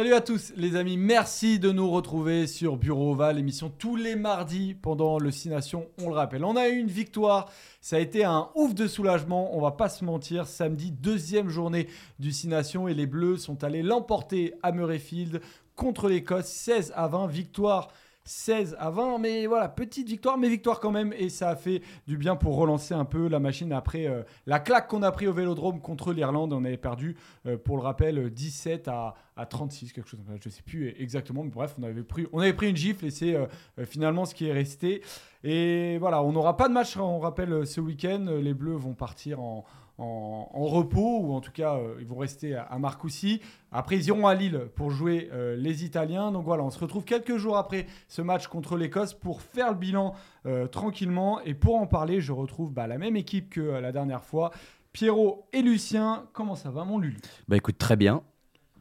Salut à tous les amis, merci de nous retrouver sur Bureau Oval, émission tous les mardis pendant le 6 Nations, on le rappelle. On a eu une victoire, ça a été un ouf de soulagement, on va pas se mentir, samedi deuxième journée du 6 Nations et les Bleus sont allés l'emporter à Murrayfield contre l'Écosse 16 à 20, victoire 16 à 20. Mais voilà, petite victoire, mais victoire quand même. Et ça a fait du bien pour relancer un peu la machine après euh, la claque qu'on a pris au vélodrome contre l'Irlande. On avait perdu, euh, pour le rappel, 17 à, à 36, quelque chose. je ne sais plus exactement, mais bref, on avait pris, on avait pris une gifle et c'est euh, finalement ce qui est resté. Et voilà, on n'aura pas de match, on rappelle, ce week-end. Les Bleus vont partir en en, repos, ou en tout cas, euh, ils vont rester à, Marcoussis. Après, ils iront à Lille pour jouer euh, les Italiens. Donc voilà, on se retrouve quelques jours après ce match contre l'Écosse pour faire le bilan euh, tranquillement. Et pour en parler, je retrouve bah, la même équipe que la dernière fois. Pierrot et Lucien, comment ça va mon Lulu? Bah écoute, très bien.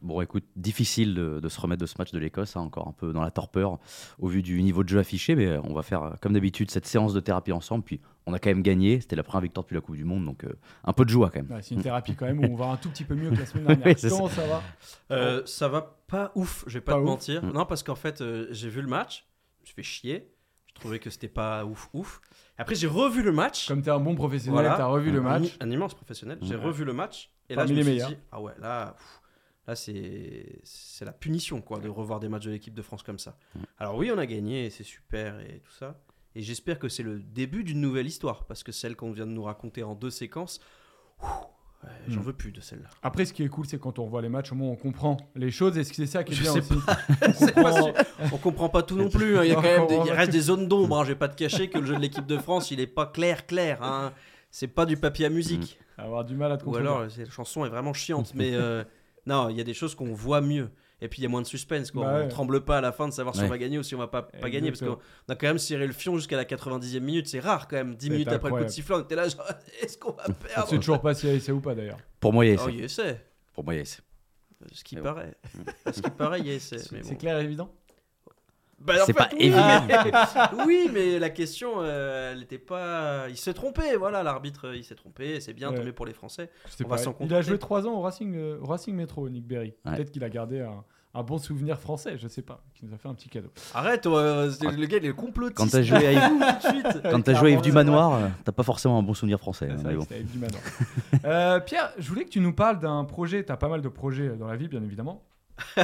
Bon, écoute, difficile de, se remettre de ce match de l'Écosse, hein, encore un peu dans la torpeur au vu du niveau de jeu affiché, mais on va faire comme d'habitude cette séance de thérapie ensemble, puis on a quand même gagné. C'était la première victoire depuis la Coupe du Monde, donc euh, un peu de joie quand même. c'est une thérapie quand même où on va un tout petit peu mieux que la semaine dernière. Comment ça, va euh, Ça va pas ouf, je vais pas, te mentir. Mm. Non, parce qu'en fait, euh, j'ai vu le match, je fais chier. Je trouvais que c'était pas ouf, ouf. Après, j'ai revu le match. Comme tu es un bon professionnel, tu as revu le match. Un, immense professionnel. J'ai revu le match. Et là, je me suis dit, ah ouais, là. Là, c'est la punition quoi, de revoir des matchs de l'équipe de France comme ça. Mm. Alors oui, on a gagné, c'est super et tout ça. Et j'espère que c'est le début d'une nouvelle histoire, parce que celle qu'on vient de nous raconter en deux séquences, j'en hmm. veux plus de celle-là. Après, ce qui est cool, c'est quand on revoit les matchs, au moins on comprend les choses. Et c'est ça qui est bien aussi on, comprend... comprend pas tout non plus. Hein. Il y a quand même il reste des zones d'ombre. Hein. Je vais pas te cacher que le jeu de l'équipe de France, il est pas clair, clair. Hein. C'est pas du papier à musique. Hmm. Avoir du mal à te Ou alors, la chanson est vraiment chiante. mais euh, non, il y a des choses qu'on voit mieux. Et puis il y a moins de suspense. Quoi. Bah on ne tremble pas à la fin de savoir si on va gagner ou si on va pas, pas gagner. Parce qu'on a quand même serré le fion jusqu'à la 90e minute. C'est rare quand même. 10 minutes après le coup de sifflet, on était là, genre, est-ce qu'on va perdre C'est toujours pas si il essai ou pas d'ailleurs. Pour moi, il y a essai. Oh, il essai. Pour moi, il y a essai. Ce qui paraît. Ce qui paraît, il y a essai. C'est clair et évident? Bah, c'est pas évident. oui, mais la question, euh, elle n'était pas. Il s'est trompé, voilà, l'arbitre, il s'est trompé. C'est bien, tombé pour les Français. il a joué 3 ans au Racing, euh, Racing Metro, Nick Berry. Peut-être qu'il a gardé un un bon souvenir français, je sais pas, qui nous a fait un petit cadeau. Arrête, euh, le gars il est complotiste. Quand t'as joué à Yves, quand as joué du Manoir, euh, t'as pas forcément un bon souvenir français. Hein, bon. du Manoir. euh, Pierre, je voulais que tu nous parles d'un projet. T'as pas mal de projets dans la vie, bien évidemment.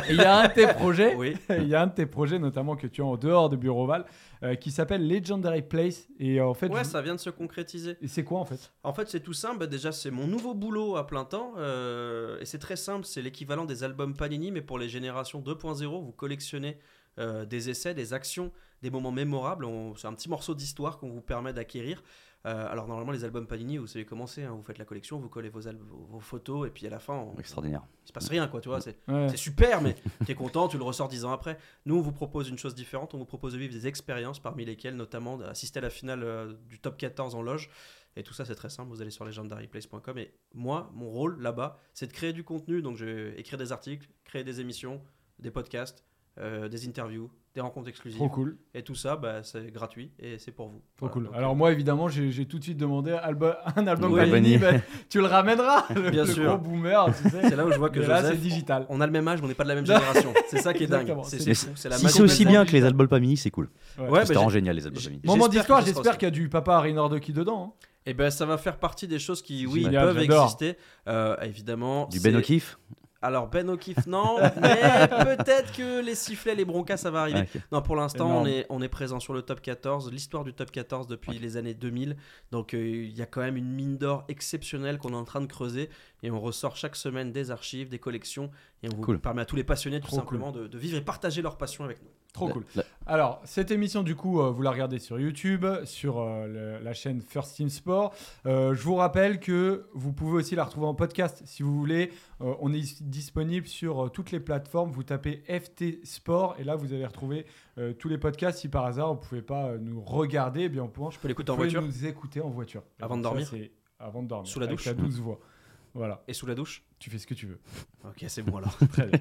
Il y a un de tes projets, oui. il y a un de tes projets notamment que tu as en dehors de Bureau Val, euh, qui s'appelle Legendary Place. Et en fait, ouais, ça vient de se concrétiser. Et c'est quoi en fait? En fait, c'est tout simple. Bah, déjà, c'est mon nouveau boulot à plein temps, euh, et c'est très simple. C'est l'équivalent des albums Panini, mais pour les générations 2.0. Vous collectionnez euh, des essais, des actions, des moments mémorables. C'est un petit morceau d'histoire qu'on vous permet d'acquérir. Euh, alors normalement les albums Panini, vous savez comment c'est, hein. vous faites la collection, vous collez vos, vos, photos et puis à la fin, extraordinaire. Il se passe rien quoi, tu vois, c'est super, mais tu es content, tu le ressors dix ans après. Nous on vous propose une chose différente, on vous propose de vivre des expériences parmi lesquelles notamment d'assister à la finale euh, du top 14 en loge. Et tout ça, c'est très simple. Vous allez sur legendaryplace.com. Et moi, mon rôle là-bas, c'est de créer du contenu. Donc, je vais écrire des articles, créer des émissions, des podcasts, euh, des interviews, des rencontres exclusives. Trop cool. Et tout ça, bah, c'est gratuit et c'est pour vous. Trop cool. Alors euh, moi, évidemment, j'ai tout de suite demandé un album oui. Bah, tu le ramèneras, le, Bien sûr. gros boomer. Tu sais. C'est là où je vois que là, c'est digital. On a le même âge, mais on n'est pas de la même génération. c'est ça qui est dingue. C'est si c'est aussi bien que les albums Panini, c'est cool. Ouais, c'est vraiment génial les albums Panini. Moment d'histoire, j'espère qu'il y a du papa Harry Nordoki dedans. Hein. Et eh ben ça va faire partie des choses qui, oui, peuvent exister. Euh, évidemment. Du Ben O'Keefe alors Ben O'Keefe non, mais peut-être que les sifflets, les broncas, ça va arriver. Non, pour l'instant, on est, on est présent sur le top 14, l'histoire du top 14 depuis les années 2000. Donc euh, il y a quand même une mine d'or exceptionnelle qu'on est en train de creuser et on ressort chaque semaine des archives, des collections et on vous permet à tous les passionnés tout simplement de, de, vivre et partager leur passion avec nous. Trop cool. Alors, cette émission, du coup, euh, vous la regardez sur YouTube, sur euh, la chaîne First Team Sport. Euh, je vous rappelle que vous pouvez aussi la retrouver en podcast si vous voulez. on est disponible sur toutes les plateformes. Vous tapez FT Sport et là, vous allez retrouver tous les podcasts. Si par hasard, vous ne pouvez pas nous regarder, eh bien, on peut, je peux l'écouter en voiture. nous écouter en voiture. Avant de dormir Avant de dormir. Sous la douche. Avec la douce voix. Voilà. Et sous la douche Tu fais ce que tu veux. Ok, c'est bon alors. Très bien.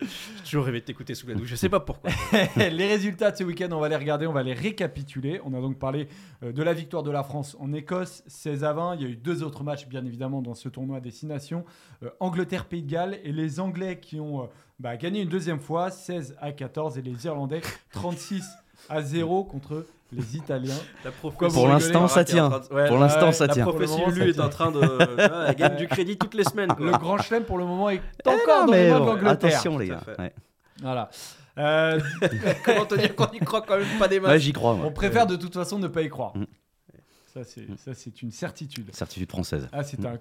J'ai toujours rêvé de t'écouter sous la douche, je sais pas pourquoi. les résultats de ce week-end, on va les regarder, on va les récapituler. On a donc parlé euh, de la victoire de la France en Écosse, 16 à 20. Il y a eu deux autres matchs, bien évidemment, dans ce tournoi Destination. Euh, Angleterre-Pays de Galles et les Anglais qui ont euh, bah, gagné une deuxième fois, 16 à 14, et les Irlandais, 36 à 0 contre les Italiens. Pour l'instant, ça tient. pour l'instant, ça tient. La prophétie Lulu est en train de. elle gagne du crédit toutes les semaines. Le grand chelem, pour le moment, est eh encore dans les mains de l'Angleterre. Attention, les gars. Voilà. Euh... Comment te dire qu'on y croit quand même pas des matchs j'y crois. On préfère de toute façon ne pas y croire. Mm. Ça, c'est une certitude. Certitude française. Ah, c'est mm.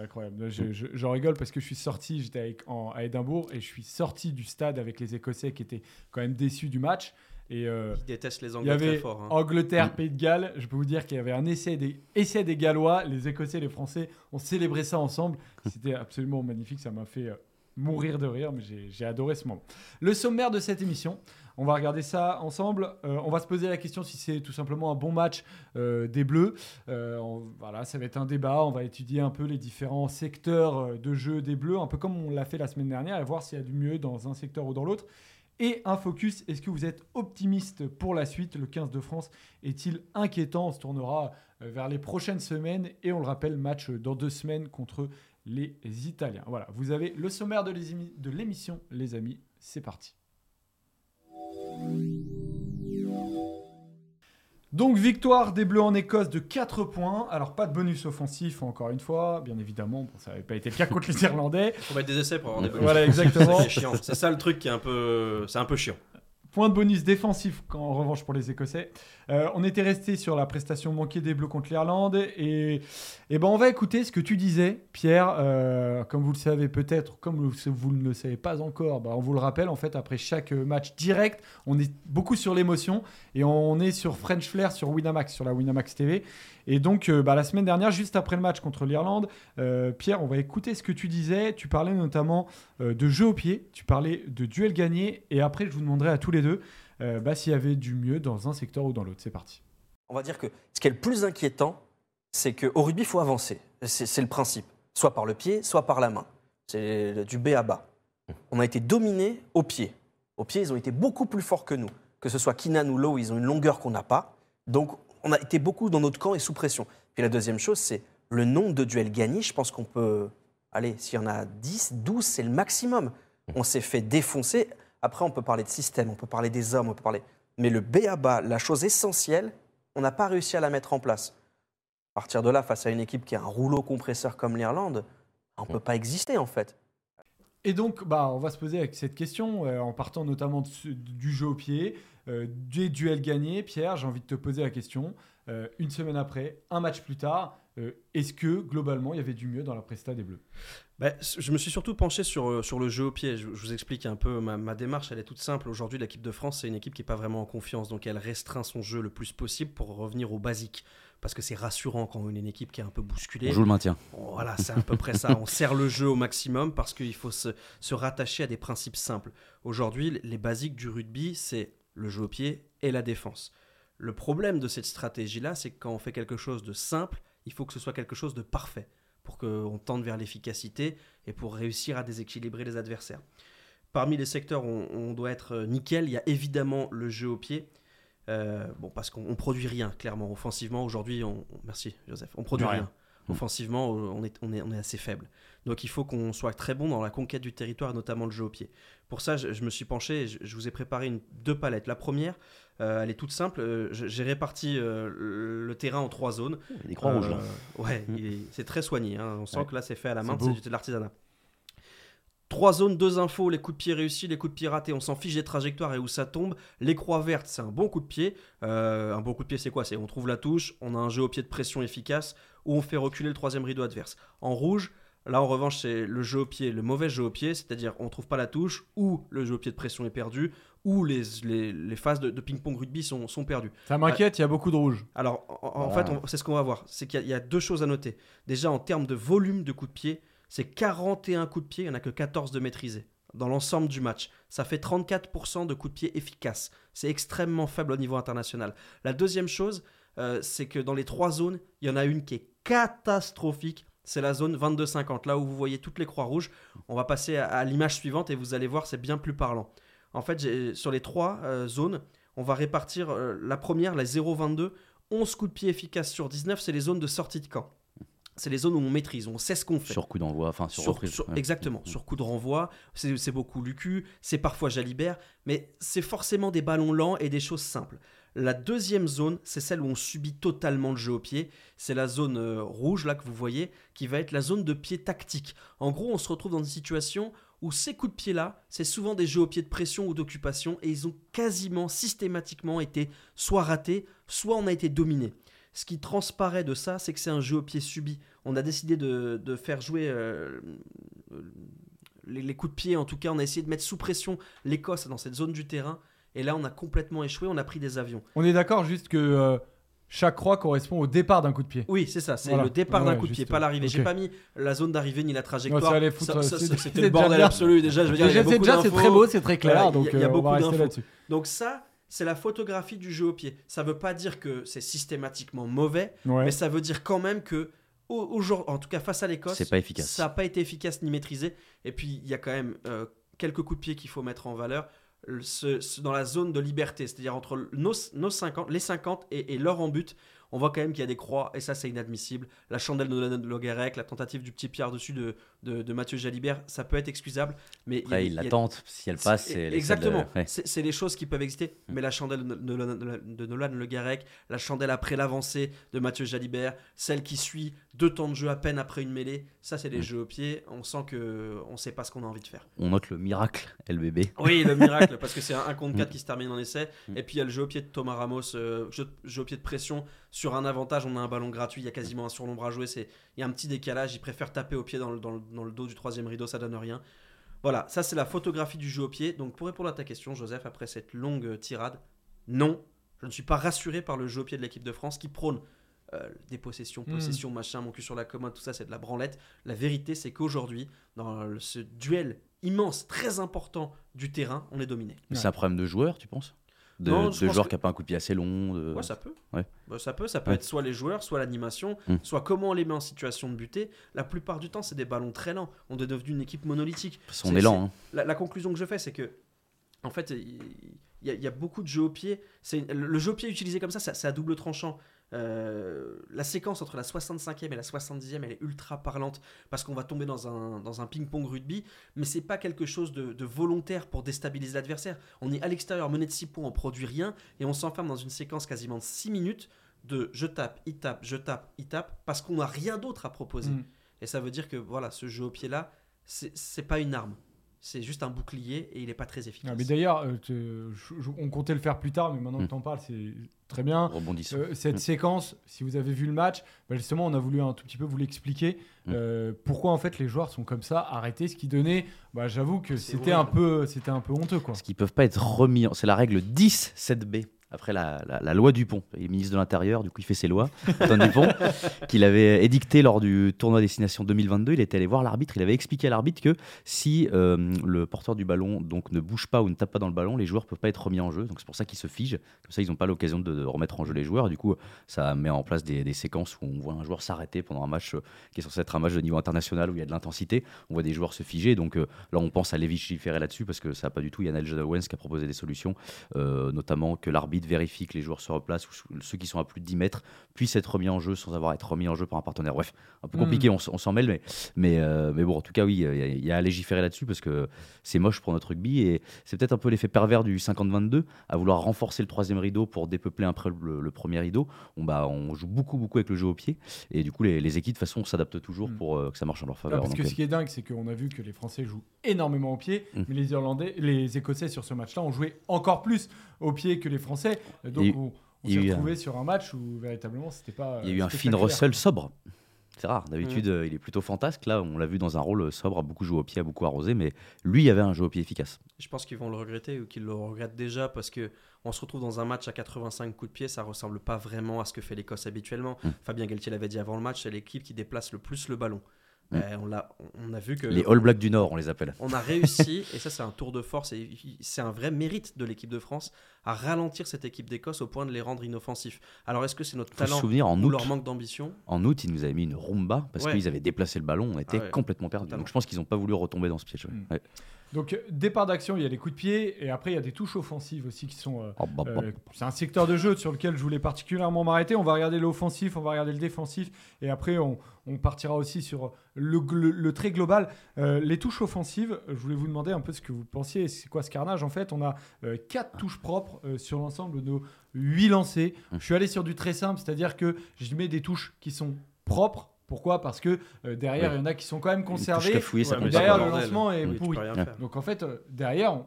incroyable. Je, je, rigole parce que je suis sorti, j'étais à Édimbourg et je suis sorti du stade avec les Écossais qui étaient quand même déçus du match. Et euh, Ils détestent les Anglais très fort. Hein. Angleterre, Pays de Galles. Je peux vous dire qu'il y avait un essai des, essai des Gallois. Les Écossais et les Français ont célébré ça ensemble. C'était absolument magnifique. Ça m'a fait euh, mourir de rire, mais j'ai adoré ce moment. Le sommaire de cette émission, on va regarder ça ensemble. Euh, on va se poser la question si c'est tout simplement un bon match des Bleus. voilà, ça va être un débat. On va étudier un peu les différents secteurs de jeu des Bleus, un peu comme on l'a fait la semaine dernière, et voir s'il y a du mieux dans un secteur ou dans l'autre. Et un focus, est-ce que vous êtes optimiste pour la suite? Le 15 de France est-il inquiétant? On se tournera euh, vers les prochaines semaines et on le rappelle, match dans deux semaines contre les Italiens. Voilà, vous avez le sommaire de l'émission, les amis. C'est parti. Donc victoire des Bleus en Écosse de 4 points. Alors pas de bonus offensif encore une fois, bien évidemment. ça n'avait pas été le cas contre les Irlandais. Faut mettre des essais pour avoir des bonus. Voilà exactement. c'est ça le truc qui est un peu, c'est un peu chiant. Point de bonus défensif en revanche pour les Écossais. Euh, on était resté sur la prestation manquée des Bleus contre l'Irlande et, et ben on va écouter ce que tu disais, Pierre. Euh, comme vous le savez peut-être, comme vous ne le savez pas encore, ben on vous le rappelle en fait après chaque match direct, on est beaucoup sur l'émotion et on est sur French Flair sur Winamax, sur la Winamax TV. Et donc euh, ben, la semaine dernière, juste après le match contre l'Irlande, Pierre, on va écouter ce que tu disais. Tu parlais notamment de jeu au pied, tu parlais de duel gagné et après je vous demanderai à tous les deux. Euh, bah, s'il y avait du mieux dans un secteur ou dans l'autre. C'est parti. On va dire que ce qui est le plus inquiétant, c'est qu'au rugby, il faut avancer. C'est le principe. Soit par le pied, soit par la main. C'est du B à bas. On a été dominé au pied. Au pied, ils ont été beaucoup plus forts que nous. Que ce soit Kinan ou Lowe, ils ont une longueur qu'on n'a pas. Donc, on a été beaucoup dans notre camp et sous pression. Puis la deuxième chose, c'est le nombre de duels gagnés. Je pense qu'on peut. Allez, s'il y en a 10, 12, c'est le maximum. On s'est fait défoncer. Après, on peut parler de système, on peut parler des hommes, on peut parler. Mais le B à bas, la chose essentielle, on n'a pas réussi à la mettre en place. À partir de là, face à une équipe qui a un rouleau compresseur comme l'Irlande, on ne peut pas exister en fait. Et donc, bah, on va se poser avec cette question, euh, en partant notamment du jeu au pied, euh, des duels gagnés. Pierre, j'ai envie de te poser la question. Euh, une semaine après, un match plus tard, est-ce que globalement il y avait du mieux dans la presta des Bleus? Bah, je me suis surtout penché sur, euh, sur le jeu au pied. Je, vous explique un peu ma, démarche. Elle est toute simple. Aujourd'hui, l'équipe de France, c'est une équipe qui n'est pas vraiment en confiance. Donc, elle restreint son jeu le plus possible pour revenir au basique. Parce que c'est rassurant quand on est une équipe qui est un peu bousculée. On joue le maintien. Voilà, c'est à peu près ça. On sert le jeu au maximum parce qu'il faut se, se rattacher à des principes simples. Aujourd'hui, les basiques du rugby, c'est le jeu au pied et la défense. Le problème de cette stratégie-là, c'est que quand on fait quelque chose de simple, il faut que ce soit quelque chose de parfait pour qu'on tente vers l'efficacité et pour réussir à déséquilibrer les adversaires. Parmi les secteurs où on, doit être euh, nickel, il y a évidemment le jeu au pied. Euh, bon, parce qu'on produit rien, clairement. Offensivement, aujourd'hui, on, merci Joseph, on produit rien. Mmh. Offensivement, on est, on, est, on est assez faible. Donc il faut qu'on soit très bon dans la conquête du territoire, notamment le jeu au pied. Pour ça, je, me suis penché, je, je, vous ai préparé une, deux palettes. La première, euh, elle est toute simple. Euh, j'ai réparti euh, le, terrain en trois zones. des croix rouges. ouais, mmh. c'est très soigné. Hein. On sent que là, c'est fait à la main, c'est de l'artisanat. Trois zones, deux infos, les coups de pied réussis, les coups de pied ratés. On s'en fiche des trajectoires et où ça tombe. Les croix vertes, c'est un bon coup de pied. un bon coup de pied, c'est quoi? C'est on trouve la touche, on a un jeu au pied de pression efficace ou on fait reculer le troisième rideau adverse. En rouge, Là, en revanche, c'est le jeu au pied, le mauvais jeu au pied, c'est-à-dire on ne trouve pas la touche, ou le jeu au pied de pression est perdu, ou les, les, phases de, ping-pong rugby sont, sont perdues. Ça m'inquiète, il y a beaucoup de rouge. Alors, en, fait, c'est ce qu'on va voir. C'est qu'il y, a deux choses à noter. Déjà, en termes de volume de coups de pied, c'est 41 coups de pied, il n'y en a que 14 de maîtrisés dans l'ensemble du match. Ça fait 34% de coups de pied efficaces. C'est extrêmement faible au niveau international. La deuxième chose, euh, c'est que dans les trois zones, il y en a une qui est catastrophique c'est la zone 22-50, là où vous voyez toutes les croix rouges. On va passer à, l'image suivante et vous allez voir, c'est bien plus parlant. En fait, sur les trois euh, zones, on va répartir euh, la première, la 0-22, 11 coups de pied efficaces sur 19, c'est les zones de sortie de camp. C'est les zones où on maîtrise, où on sait ce qu'on fait. Sur coup d'envoi, enfin sur, reprise. Exactement, mm. sur coup de renvoi, c'est beaucoup Lucu, c'est parfois Jalibert, mais c'est forcément des ballons lents et des choses simples. La deuxième zone, c'est celle où on subit totalement le jeu au pied. C'est la zone euh, rouge là que vous voyez, qui va être la zone de pied tactique. En gros, on se retrouve dans une situation où ces coups de pied là, c'est souvent des jeux au pied de pression ou d'occupation, et ils ont quasiment systématiquement été soit ratés, soit on a été dominé. Ce qui transparaît de ça, c'est que c'est un jeu au pied subi. On a décidé de, faire jouer euh, les, les, coups de pied, en tout cas, on a essayé de mettre sous pression l'Écosse dans cette zone du terrain et là, on a complètement échoué, on a pris des avions. On est d'accord juste que euh, chaque croix correspond au départ d'un coup de pied. Oui, c'est ça, c'est le départ d'un coup de pied, pas l'arrivée. J'ai pas mis la zone d'arrivée ni la trajectoire. C'était le bordel absolu déjà. Je veux dire, déjà, c'est très beau, c'est très clair. donc, il y a, euh, beaucoup d'infos. Donc ça, c'est la photographie du jeu au pied. Ça veut pas dire que c'est systématiquement mauvais, mais ça veut dire quand même que en tout cas face à l'Écosse, Ça n'a pas été efficace ni maîtrisé. Et puis il y a quand même euh, quelques coups de pied qu'il faut mettre en valeur dans la zone de liberté, c'est-à-dire entre nos, nos 50, les 50 et, et leur en but on voit quand même qu'il y a des croix, et ça c'est inadmissible. La chandelle de Logarec, la tentative du petit Pierre dessus de, de, Mathieu Jalibert, ça peut être excusable. Mais il, la tente, si elle passe, c'est Exactement, c'est les choses qui peuvent exister. Mm. Mais la chandelle de, de, Nolan Le Garec, la chandelle après l'avancée de Mathieu Jalibert, celle qui suit deux temps de jeu à peine après une mêlée, ça c'est des mm. jeux au pied. On sent que on sait pas ce qu'on a envie de faire. On note le miracle LBB. Oui, le miracle, parce que c'est un, contre 4 mm. qui se termine en essai. Et puis il y a le jeu au pied de Thomas Ramos, euh, jeu au pied de pression sur un avantage, on a un ballon gratuit, il y a quasiment un surnombre à jouer, c'est il y a un petit décalage, il préfère taper au pied dans le, dans le, dos du troisième rideau, ça donne rien. Voilà, ça c'est la photographie du jeu au pied. Donc pour répondre à ta question, Joseph, après cette longue tirade, non, je ne suis pas rassuré par le jeu au pied de l'équipe de France qui prône euh, des possessions, hmm. possessions, machin, mon cul sur la commode, tout ça c'est de la branlette. La vérité c'est qu'aujourd'hui, dans ce duel immense, très important du terrain, on est dominé. Mais c'est un problème de joueur, tu penses? De, non, de qui n'ont pas un coup de pied assez long de... Ouais, ça peut. Ouais. Bah, ça peut, ça peut être soit les joueurs, soit l'animation, hmm. soit comment on les met en situation de buter. La plupart du temps, c'est des ballons très lents. On est devenu une équipe monolithique. On est lent. Hein. La, la, conclusion que je fais, c'est que, en fait, il y, y, a beaucoup de jeux au pied. Le jeu au pied utilisé comme ça, c'est à double tranchant. Euh, la séquence entre la 65e et la 70e, elle est ultra parlante parce qu'on va tomber dans un, dans un ping-pong rugby, mais c'est pas quelque chose de, volontaire pour déstabiliser l'adversaire. On est à l'extérieur, mené de 6 points, on produit rien et on s'enferme dans une séquence quasiment de 6 minutes de je tape, il tape, je tape, il tape parce qu'on n'a rien d'autre à proposer. Mm. Et ça veut dire que voilà, ce jeu au pied là, c'est pas une arme c'est juste un bouclier et il n'est pas très efficace. mais d'ailleurs, euh, on comptait le faire plus tard, mais maintenant que mm. tu en parles, c'est très bien. Euh, cette mm. séquence, si vous avez vu le match, bah, justement, on a voulu un tout petit peu vous l'expliquer. Mm. Euh, pourquoi en fait les joueurs sont comme ça, arrêtés, ce qui donnait, bah, j'avoue que c'était un, peu, un peu honteux. Quoi. Ce qui ne peuvent pas être remis, c'est la règle 10 7B après la, loi Dupont. Il est ministre de l'Intérieur, du coup il fait ses lois, Antoine Dupont, qu'il avait édicté lors du tournoi Destination 2022. Il était allé voir l'arbitre, il avait expliqué à l'arbitre que si euh, le porteur du ballon donc, ne bouge pas ou ne tape pas dans le ballon, les joueurs ne peuvent pas être remis en jeu. Donc c'est pour ça qu'ils se figent. Comme ça, ils n'ont pas l'occasion de, remettre en jeu les joueurs. du coup, ça met en place des, séquences où on voit un joueur s'arrêter pendant un match euh, qui est censé être un match de niveau international où il y a de l'intensité. On voit des joueurs se figer. Donc euh, là, on pense à légiférer là-dessus parce que ça n'a pas du tout. Il y a Nigel Owens qui a proposé des solutions, notamment que l'arbitre vérifie que les joueurs se replacent ou ceux qui sont à plus de 10 mètres puissent être remis en jeu sans avoir à être remis en jeu par un partenaire. Bref, un peu compliqué, hmm. on, s'en mêle, mais, mais, euh, mais, bon, en tout cas, oui, il y, a à légiférer là-dessus parce que c'est moche pour notre rugby et c'est peut-être un peu l'effet pervers du 50-22 à vouloir renforcer le troisième rideau pour dépeupler après le, le, premier rideau. On, bah, on joue beaucoup, beaucoup avec le jeu au pied et du coup, les, équipes, de toute façon, s'adaptent toujours hmm. pour euh, que ça marche en leur faveur. parce que ce qui est dingue, c'est qu'on a vu que les Français jouent énormément au pied, hmm. mais les Irlandais, les Écossais sur ce match-là ont joué encore plus au pied que les Français. Donc, on, on s'est retrouvé sur un match où véritablement c'était pas. Il y a eu un Finn Russell sobre. C'est rare. D'habitude, mm. il est plutôt fantasque. Là, on l'a vu dans un rôle sobre, a beaucoup joué au pied, a beaucoup arrosé, mais lui, il avait un jeu au pied efficace. Je pense qu'ils vont le regretter ou qu'ils le regrettent déjà parce que on se retrouve dans un match à 85 coups de pied, ça ressemble pas vraiment à ce que fait l'Écosse habituellement. Mm. Fabien Galtier l'avait dit avant le match, c'est l'équipe qui déplace le plus le ballon. Mm. Euh, on, a, on a vu que. Les All Blacks du Nord, on les appelle. On a réussi, et ça, c'est un tour de force, et c'est un vrai mérite de l'équipe de France, à ralentir cette équipe d'Écosse au point de les rendre inoffensifs. Alors, est-ce que c'est notre talent ou leur manque d'ambition? En août, ils nous avaient mis une rumba parce qu'ils avaient déplacé le ballon, on était ah complètement perdus. Donc, je pense qu'ils n'ont pas voulu retomber dans ce piège. Mm. Donc, départ d'action, il y a les coups de pied et après, il y a des touches offensives aussi qui sont. Euh, oh, bah, bah. Euh, c'est un secteur de jeu sur lequel je voulais particulièrement m'arrêter. On va regarder l'offensif, on va regarder le défensif et après, on, partira aussi sur le, le, trait global. Euh, les touches offensives, je voulais vous demander un peu ce que vous pensiez. C'est quoi ce carnage? En fait, on a quatre touches propres sur l'ensemble de nos huit lancers. Hum. Je suis allé sur du très simple, c'est-à-dire que je mets des touches qui sont propres pourquoi? Parce que euh, derrière, il y en a qui sont quand même conservés. derrière, le lancement est pourri. Donc en fait, euh, derrière,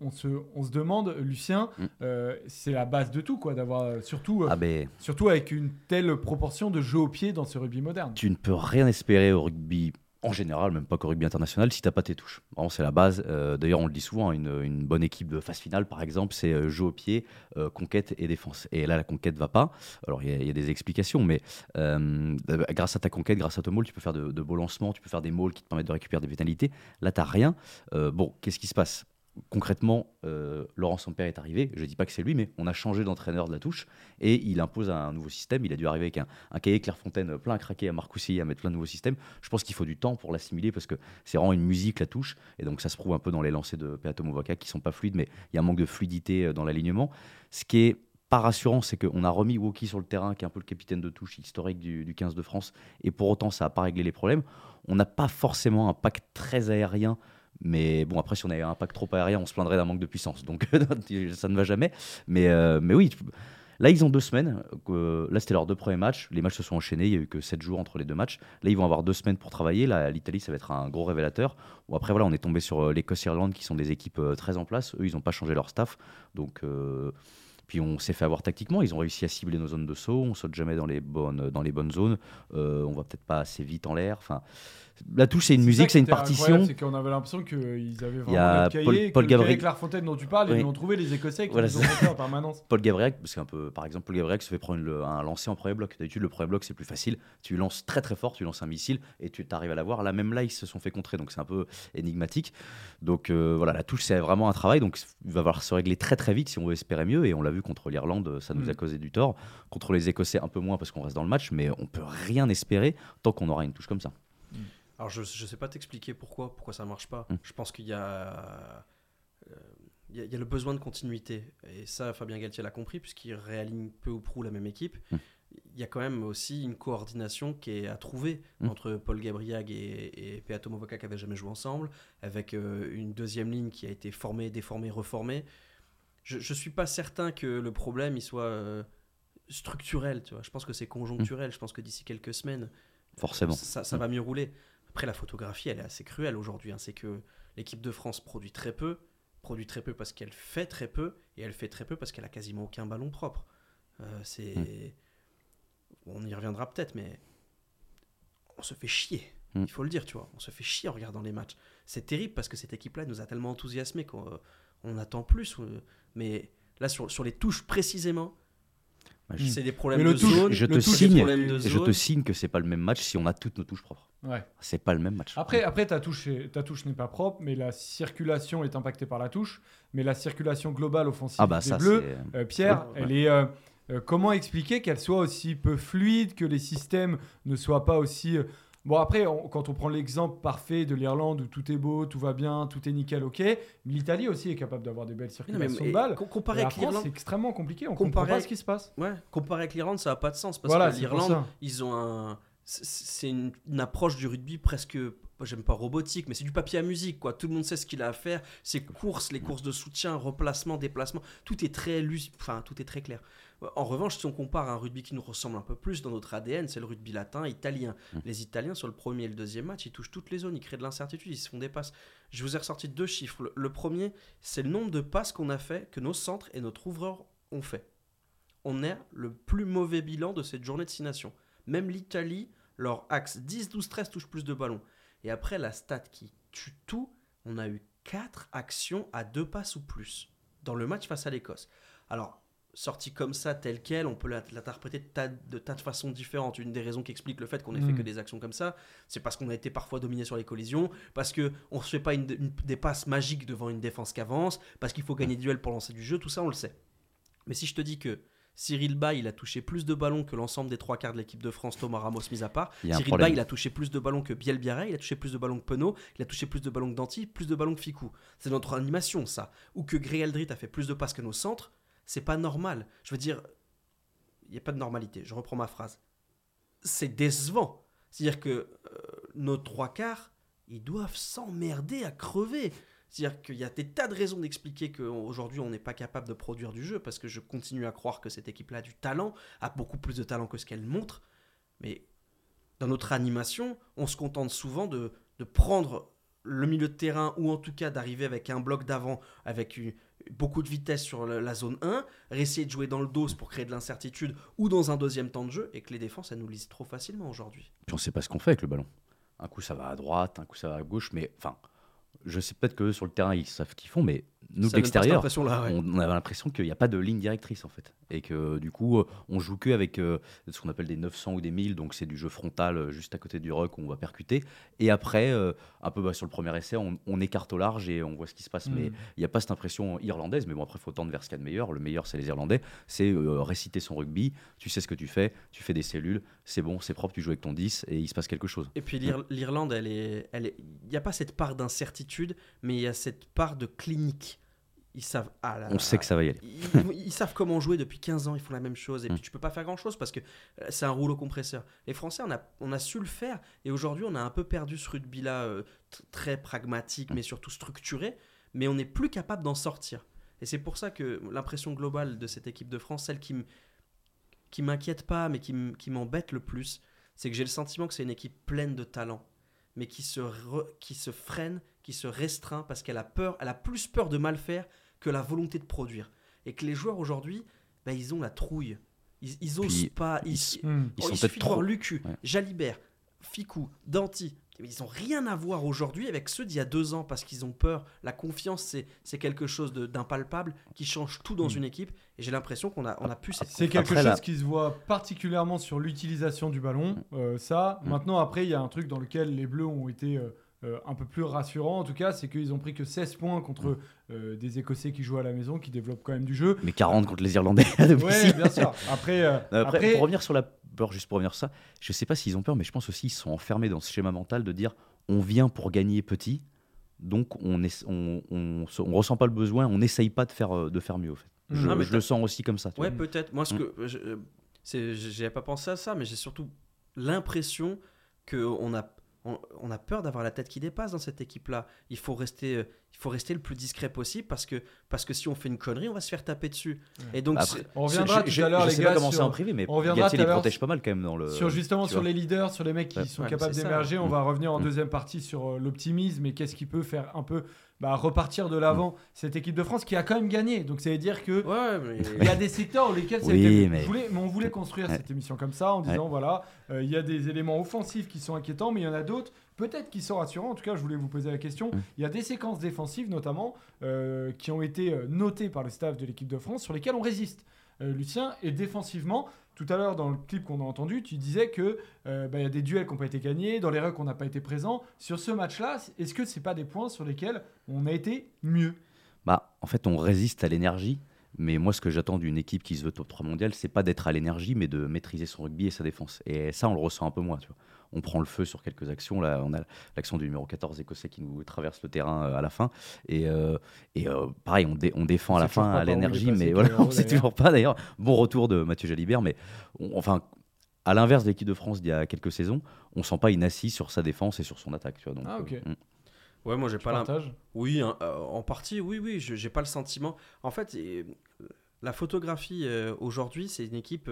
on, se, on, se, demande, Lucien, mm. euh, c'est la base de tout, quoi, d'avoir surtout, ah, surtout avec une telle proportion de jeu au pied dans ce rugby moderne. Tu ne peux rien espérer au rugby en général, même pas qu'au rugby international, si t'as pas tes touches. c'est la base. Euh, d'ailleurs, on le dit souvent, une, bonne équipe de phase finale, par exemple, c'est euh, jeu au pied, euh, conquête et défense. Et là, la conquête va pas. Alors, il y, a des explications, mais grâce à ta conquête, grâce à ton maul, tu peux faire de, beaux lancements, tu peux faire des mauls qui te permettent de récupérer des vitalités. Là, t'as rien. bon, qu'est-ce qui se passe? Concrètement, euh, Laurent Sampère est arrivé. Je ne dis pas que c'est lui, mais on a changé d'entraîneur de la touche et il impose un nouveau système. Il a dû arriver avec un, cahier Clairefontaine plein à craquer à Marcoussis, à mettre plein de nouveaux systèmes. Je pense qu'il faut du temps pour l'assimiler parce que c'est vraiment une musique la touche et donc ça se prouve un peu dans les lancers de Peato Movaca qui sont pas fluides, mais il y a un manque de fluidité euh, dans l'alignement. Ce qui est pas rassurant, c'est qu'on a remis Woki sur le terrain, qui est un peu le capitaine de touche historique du, du 15 de France, et pour autant ça n'a pas réglé les problèmes. On n'a pas forcément un pack très aérien mais bon, après, si on avait un pack trop aérien, on se plaindrait d'un manque de puissance. Donc, ça ne va jamais. Mais, euh, mais oui, là, ils ont deux semaines. là, c'était leurs deux premiers matchs. Les matchs se sont enchaînés. Il n'y a eu que sept jours entre les deux matchs. Là, ils vont avoir deux semaines pour travailler. Là, l'Italie, ça va être un gros révélateur. Bon, après, voilà, on est tombé sur euh, l'Écosse et l'Irlande, qui sont des équipes euh, très en place. Eux, ils n'ont pas changé leur staff. Donc. Puis on s'est fait avoir tactiquement. Ils ont réussi à cibler nos zones de saut. On saute jamais dans les bonnes, dans les bonnes zones. on va peut-être pas assez vite en l'air. Enfin, la touche, c'est une musique, c'est une partition. C'est qu'on avait l'impression qu'ils avaient vraiment. Il y a Paul, Paul Gabriel. Clairefontaine dont tu parles, ils ont trouvé les Écossais qui voilà, ont fait en permanence. Paul Gabriel, parce qu'un peu, par exemple, Paul Gabriel se fait prendre un lancer en premier bloc. D'habitude, le premier bloc, c'est plus facile. Tu lances très très fort, tu lances un missile et tu arrives à l'avoir. Là, même là, ils se sont fait contrer, donc c'est un peu énigmatique. Donc euh, voilà, la touche, c'est vraiment un travail. Donc il va falloir se régler très très vite si on veut espérer mieux. Et on l'a vu contre l'Irlande, ça nous a mm. causé du tort. Contre les Écossais, un peu moins parce qu'on reste dans le match, mais on peut rien espérer tant qu'on aura une touche comme ça. Alors je ne sais pas t'expliquer pourquoi, pourquoi ça marche pas. Hmm. Je pense qu'il y a... Euh, y, a, le besoin de continuité. Et ça, Fabien Galtier l'a compris, puisqu'il réaligne peu ou prou la même équipe. Hmm. Il y a quand même aussi une coordination qui est à trouver hmm. entre Paul Gabriag et, et Peato Movoka qui n'avaient jamais joué ensemble, avec euh, une deuxième ligne qui a été formée, déformée, reformée. Je ne suis pas certain que le problème il soit euh, structurel. Tu vois. Je pense que c'est conjoncturel. Je pense que d'ici quelques semaines, Forcément. ça, ça va mieux rouler. Après, la photographie, elle est assez cruelle aujourd'hui. Hein. C'est que l'équipe de France produit très peu, produit très peu parce qu'elle fait très peu, et elle fait très peu parce qu'elle a quasiment aucun ballon propre. Euh, c'est. Hmm. On y reviendra peut-être, mais on se fait chier. Hmm. Il faut le dire, tu vois. On se fait chier en regardant les matchs. C'est terrible parce que cette équipe-là nous a tellement enthousiasmés qu'on on attend plus. Euh, mais là, sur, sur les touches précisément, c'est des problèmes de zone. Je te, signe, je te signe que c'est pas le même match si on a toutes nos touches propres. Ouais. C'est pas le même match. Après, après ta touche, ta touche n'est pas propre, mais la circulation est impactée par la touche. Mais la circulation globale offensive ah bah des Bleus, euh, Pierre, elle est. Euh, euh, comment expliquer qu'elle soit aussi peu fluide, que les systèmes ne soient pas aussi Bon, après, quand on prend l'exemple parfait de l'Irlande où tout est beau, tout va bien, tout est nickel, ok. L'Italie aussi est capable d'avoir des belles circulations de balles. Comparé avec l'Irlande, c'est extrêmement compliqué. On comprend pas ce qui se passe. Ouais, comparé avec l'Irlande, ça n'a pas de sens parce que l'Irlande, ils ont un. C'est une, approche du rugby presque j'aime pas robotique, mais c'est du papier à musique, quoi. Tout le monde sait ce qu'il a à faire. Ces courses, les courses de soutien, replacement, déplacement, tout est très, enfin, tout est très clair. En revanche, si on compare un rugby qui nous ressemble un peu plus dans notre ADN, c'est le rugby latin italien. Mmh. Les Italiens, sur le premier et le deuxième match, ils touchent toutes les zones, ils créent de l'incertitude, ils se font des passes. Je vous ai ressorti deux chiffres. Le, premier, c'est le nombre de passes qu'on a fait, que nos centres et notre ouvreur ont fait. On est le plus mauvais bilan de cette journée de 6 nations. Même l'Italie, leur axe 10, 12, 13 touche plus de ballons. Et après, la stat qui tue tout, on a eu 4 actions à deux passes ou plus dans le match face à l'Écosse. Alors, sortie comme ça, telle qu'elle, on peut l'interpréter de tas de, tas de façons différentes. Une des raisons qui explique le fait qu'on ait fait mm. que des actions comme ça, c'est parce qu'on a été parfois dominé sur les collisions, parce qu'on ne se fait pas une, des passes magiques devant une défense qui avance, parce qu'il faut gagner du duel pour lancer du jeu, tout ça on le sait. Mais si je te dis que Cyril Bay, il a touché plus de ballons que l'ensemble des trois quarts de l'équipe de France, Thomas Ramos mis à part. Cyril Bay, il a touché plus de ballons que Biel Biarret, il a touché plus de ballons que Penaud, il a touché plus de ballons que Danti, plus de ballons que Ficou. C'est notre animation, ça. Ou que Gréaldrit a fait plus de passes que nos centres, c'est pas normal. Je veux dire, il n'y a pas de normalité. Je reprends ma phrase. C'est décevant. C'est-à-dire que euh, nos trois quarts, ils doivent s'emmerder à crever. C'est-à-dire qu'il y a des tas de raisons d'expliquer qu'aujourd'hui on n'est pas capable de produire du jeu, parce que je continue à croire que cette équipe-là a du talent, a beaucoup plus de talent que ce qu'elle montre. Mais dans notre animation, on se contente souvent de, de prendre le milieu de terrain, ou en tout cas d'arriver avec un bloc d'avant, avec une, beaucoup de vitesse sur la zone 1, essayer de jouer dans le dos pour créer de l'incertitude ou dans un deuxième temps de jeu et que les défenses elles nous lisent trop facilement aujourd'hui. on ne sait pas ce qu'on fait avec le ballon. Un coup ça va à droite, un coup ça va à gauche, mais enfin, je sais peut-être que sur le terrain ils savent ce qu'ils font, mais nous de l'extérieur, on, on, avait l'impression qu'il n'y a pas de ligne directrice en fait et que du coup euh, on joue que avec euh, ce qu'on appelle des 900 ou des 1000 donc c'est du jeu frontal euh, juste à côté du rock où on va percuter. Et après un peu bah, sur le premier essai on, écarte au large et on voit ce qui se passe. Mais mm. il n'y a pas cette impression irlandaise mais bon après il faut tendre vers ce qu'il y a de meilleur. Le meilleur c'est les irlandais. C'est réciter son rugby. Tu sais ce que tu fais. Tu fais des cellules. C'est bon c'est propre. Tu joues avec ton 10 et il se passe quelque chose. Et puis l'Irlande elle est elle il n'y a pas cette part d'incertitude mais il y a cette part de clinique ils savent. Ah on sait que ça va y aller. Ils, savent comment jouer depuis 15 ans, ils font la même chose. Et puis mm. tu peux pas faire grand chose parce que euh, c'est un rouleau compresseur. Les Français, on a, on a su le faire. Et aujourd'hui, on a un peu perdu ce rugby-là euh, très pragmatique, mm. mais surtout structuré. Mais on n'est plus capable d'en sortir. Et c'est pour ça que l'impression globale de cette équipe de France, celle qui, qui m'inquiète pas, mais qui m'embête le plus, c'est que j'ai le sentiment que c'est une équipe pleine de talent, mais qui se, qui se freine, qui se restreint parce qu'elle a peur, elle a plus peur de mal faire que la volonté de produire. Et que les joueurs aujourd'hui, bah, ils ont la trouille. Ils, ils osent pas. Ils, ils, hmm. oh, suffit de voir Lucu, Jalibert, Ficou, Danti. Ils n'ont rien à voir aujourd'hui avec ceux d'il y a deux ans parce qu'ils ont peur. La confiance, c'est quelque chose d'impalpable qui change tout dans hmm. une équipe. Et j'ai l'impression qu'on a, on a pu cette C'est quelque chose qui se voit particulièrement sur l'utilisation du ballon. Hmm. Euh, ça, maintenant, après, il y a un truc dans lequel les Bleus ont été. Euh, euh, un peu plus rassurant en tout cas, c'est qu'ils ont pris que 16 points contre euh, des Écossais qui jouent à la maison, qui développent quand même du jeu. Mais 40 contre les Irlandais. oui, bien sûr. Après, euh, après, pour revenir sur la peur, juste pour revenir sur ça, je sais pas s'ils ont peur, mais je pense aussi qu'ils sont enfermés dans ce schéma mental de dire on vient pour gagner petit, donc on, on, on, ressent pas le besoin, on n'essaye pas de faire, de faire mieux. Au fait. Je, je le sens aussi comme ça. Ouais, peut-être. Moi, ce mm. que j'ai pas pensé à ça, mais j'ai surtout l'impression qu'on a on, a peur d'avoir la tête qui dépasse dans cette équipe-là. Il faut rester, euh, il faut rester le plus discret possible parce que, parce que si on fait une connerie, on va se faire taper dessus. Et donc, on reviendra tout à l'heure, les gars. Comment sur... en privé, mais on reviendra les protège pas mal quand même dans le. Sur justement sur les leaders, sur les mecs qui sont capables d'émerger. On va revenir en mm. deuxième partie sur euh, l'optimisme et qu'est-ce qui peut faire un peu bah, repartir de l'avant mm. cette équipe de France qui a quand même gagné. Donc ça veut dire que il y a des secteurs dans lesquels mais... on voulait construire cette émission comme ça en disant voilà, euh, il y a des éléments offensifs qui sont inquiétants, mais il y en a d'autres peut-être qui sont rassurants. En tout cas, je voulais vous poser la question. Mm. Il y a des séquences défensives notamment euh, qui ont été euh, notées par le staff de l'équipe de France sur lesquelles on résiste. Lucien, et défensivement, tout à l'heure, dans le clip qu'on a entendu, tu disais que euh, bah, y a des duels qui n'ont pas été gagnés, dans les rucks n'a pas été présent. Sur ce match-là, est-ce que ce n'est pas des points sur lesquels on a été mieux? Bah, en fait, on résiste à l'énergie. Mais moi, ce que j'attends d'une équipe qui se veut top 3 mondial, c'est pas d'être à l'énergie, mais de maîtriser son rugby et sa défense. Et ça, on le ressent un peu moins. Tu vois on prend le feu sur quelques actions. Là, on a l'action du numéro 14 écossais qui nous traverse le terrain euh, à la fin. Et, euh, et euh, pareil, on, on, défend à la fin à l'énergie, mais voilà, on ne sait toujours pas d'ailleurs. Bon retour de Mathieu Jalibert, mais enfin. À l'inverse de l'équipe de France d'il y a quelques saisons, on sent pas inassis sur sa défense et sur son attaque. Tu vois, donc, ah, ok. Hmm. Ouais, moi j'ai pas l'impression. Oui, hein, en partie, oui, oui, j'ai pas le sentiment. En fait, la photographie aujourd'hui, c'est une équipe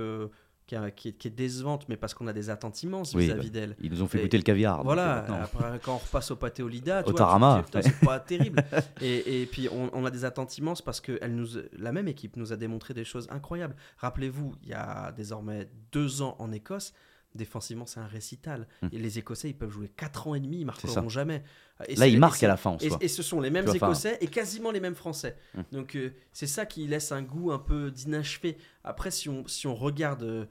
qui, est, décevante, mais parce qu'on a des attentes immenses vis-à-vis d'elle. Ils nous ont fait goûter le caviar. Voilà, après, quand on repasse au pâté Olida, au Tarama, c'est pas terrible. Et, et puis on, a des attentes immenses parce que elle nous, la même équipe nous a démontré des choses incroyables. Rappelez-vous, il y a désormais deux ans en Écosse, défensivement, c'est un récital. Hum. Et les Écossais, ils peuvent jouer 4 ans et demi, ils marqueront jamais. Et Là, ils marquent à la fin. et, ce sont les mêmes Écossais et quasiment les mêmes Français. Hum. Donc, euh, c'est ça qui laisse un goût un peu d'inachevé. Après, si on, si on regarde, euh,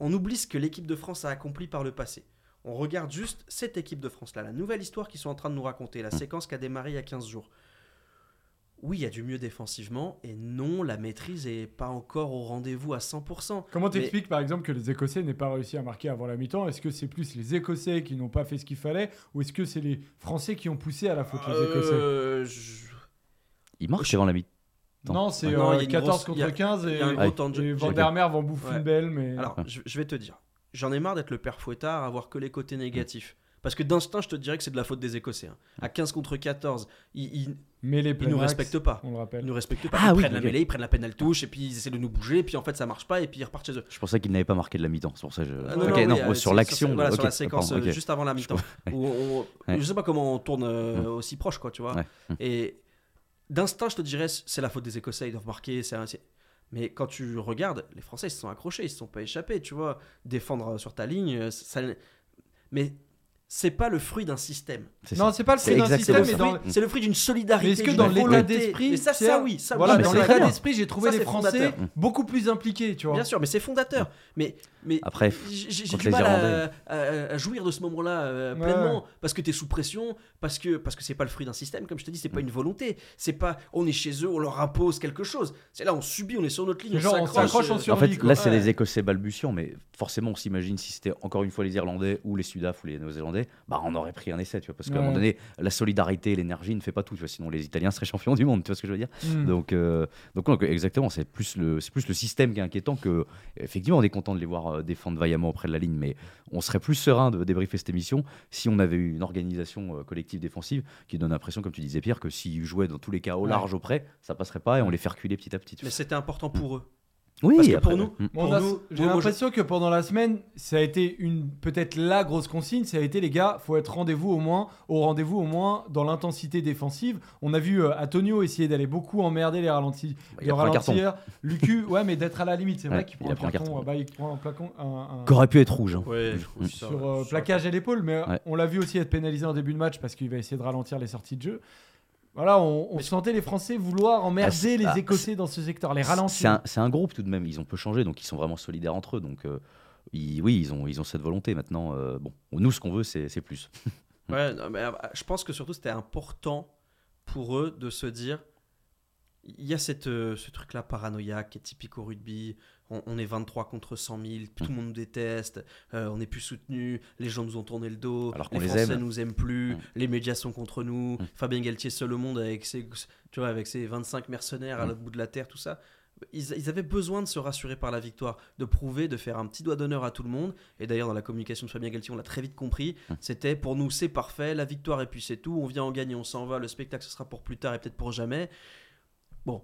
on oublie ce que l'équipe de France a accompli par le passé. On regarde juste cette équipe de France-là, la nouvelle histoire qu'ils sont en train de nous raconter, la hum. séquence qui a démarré il y a 15 jours oui, il y a du mieux défensivement, et non, la maîtrise n'est pas encore au rendez-vous à 100%. Comment t'expliques par exemple que les Écossais n'aient pas réussi à marquer avant la mi-temps? Est-ce que c'est plus les Écossais qui n'ont pas fait ce qu'il fallait, ou est-ce que c'est les Français qui ont poussé à la faute les Écossais? Euh, Ils marquent avant la mi-temps. Non, c'est 14 euh, contre 15 et, et Van der Mer vont bouffer une belle. Mais... Alors, je, vais te dire, j'en ai marre d'être le père fouettard, à voir que les côtés négatifs. Parce que d'instinct, je te dirais que c'est de la faute des Écossais. Hein. À 15 contre 14, ils, mais les ils nous respectent pas. On le rappelle. Ils nous respectent pas. Ah ils prennent la mêlée, ils prennent la peine, touche, et puis ils essaient de nous bouger, et puis en fait ça marche pas, et puis ils repartent chez eux. Je pensais qu'ils n'avaient pas marqué de la mi-temps, c'est pour ça que je. Ah, non, sur l'action. Voilà, sur la séquence juste avant la mi-temps. Je... ne sais pas comment on tourne euh, aussi proche, quoi, tu vois. Et d'instinct, je te dirais, c'est la faute des Écossais, ils doivent marquer. Mais quand tu regardes, les Français ils se sont accrochés, ils se sont pas échappés, tu vois. Défendre sur ta ligne, ça... mais c'est pas le fruit d'un système. Non, c'est pas le fruit d'un système, c'est le fruit d'une solidarité. Est-ce que dans l'état d'esprit, ça, ça oui, ça voilà, dans l'état d'esprit, j'ai trouvé les Français beaucoup plus impliqués, tu vois. Bien sûr, mais c'est fondateur. Mais mais après, j'ai du mal à, jouir de ce moment-là euh, pleinement parce que tu es sous pression, parce que parce que c'est pas le fruit d'un système, comme je te dis, c'est pas une volonté, c'est pas on est chez eux, on leur impose quelque chose. C'est là on subit, on est sur notre ligne, on s'accroche, en fait, là c'est les Écossais balbutiants, mais forcément on s'imagine si c'était encore une fois les Irlandais ou les Sudaf ou les Néo-Zélandais bah, on aurait pris un essai, tu vois, parce qu'à un moment donné, la solidarité, l'énergie ne fait pas tout, tu vois, sinon les Italiens seraient champions du monde, tu vois ce que je veux dire hmm. donc, euh, donc, exactement, c'est plus, le, plus le système qui est inquiétant que, effectivement, on est content de les voir euh, défendre vaillamment auprès de la ligne, mais on serait plus serein de débriefer cette émission si on avait eu une organisation euh, collective défensive qui donne l'impression, comme tu disais Pierre, que s'ils jouaient dans tous les cas au large, auprès, ça passerait pas et on les fait reculer petit à petit. Mais c'était important pour eux. Oui, parce que pour nous, j'ai l'impression que pendant la semaine, ça a été une peut-être la grosse consigne, ça a été les gars, faut être rendez-vous au moins, au rendez-vous au moins dans l'intensité défensive. On a vu euh, Antonio essayer d'aller beaucoup emmerder les ralentis, bah, de ralentir. Lucu, ouais, mais d'être à la limite, c'est vrai qu'il prend, un carton, bah, il prend un placon, un, Qu'aurait pu être rouge. Hein. sur euh, plaquage à l'épaule, mais on l'a vu aussi être pénalisé en début de match parce qu'il va essayer de ralentir les sorties de jeu. Voilà, on, sentait les Français vouloir emmerder ah, les ah, Écossais dans ce secteur, les ralentir. C'est un, groupe tout de même, ils ont peu changé, donc ils sont vraiment solidaires entre eux. Donc euh, oui, ils ont, ils ont cette volonté maintenant. Euh, bon, nous, ce qu'on veut, c'est plus. ouais, mais, euh, je pense que surtout, c'était important pour eux de se dire il y a cette, ce truc-là paranoïaque qui est typique au rugby on, est 23 contre 100 000, tout le monde nous déteste, euh, on n'est plus soutenu, les gens nous ont tourné le dos, Alors les, Français nous aiment plus, les médias sont contre nous, Fabien Galtier seul au monde avec ses, tu vois, avec ses 25 mercenaires à l'autre bout de la terre, tout ça. Ils, avaient besoin de se rassurer par la victoire, de prouver, de faire un petit doigt d'honneur à tout le monde. Et d'ailleurs, dans la communication de Fabien Galtier, on l'a très vite compris. C'était pour nous, c'est parfait, la victoire et puis c'est tout. On vient en gagner, on s'en va. Le spectacle, ce sera pour plus tard et peut-être pour jamais. Bon,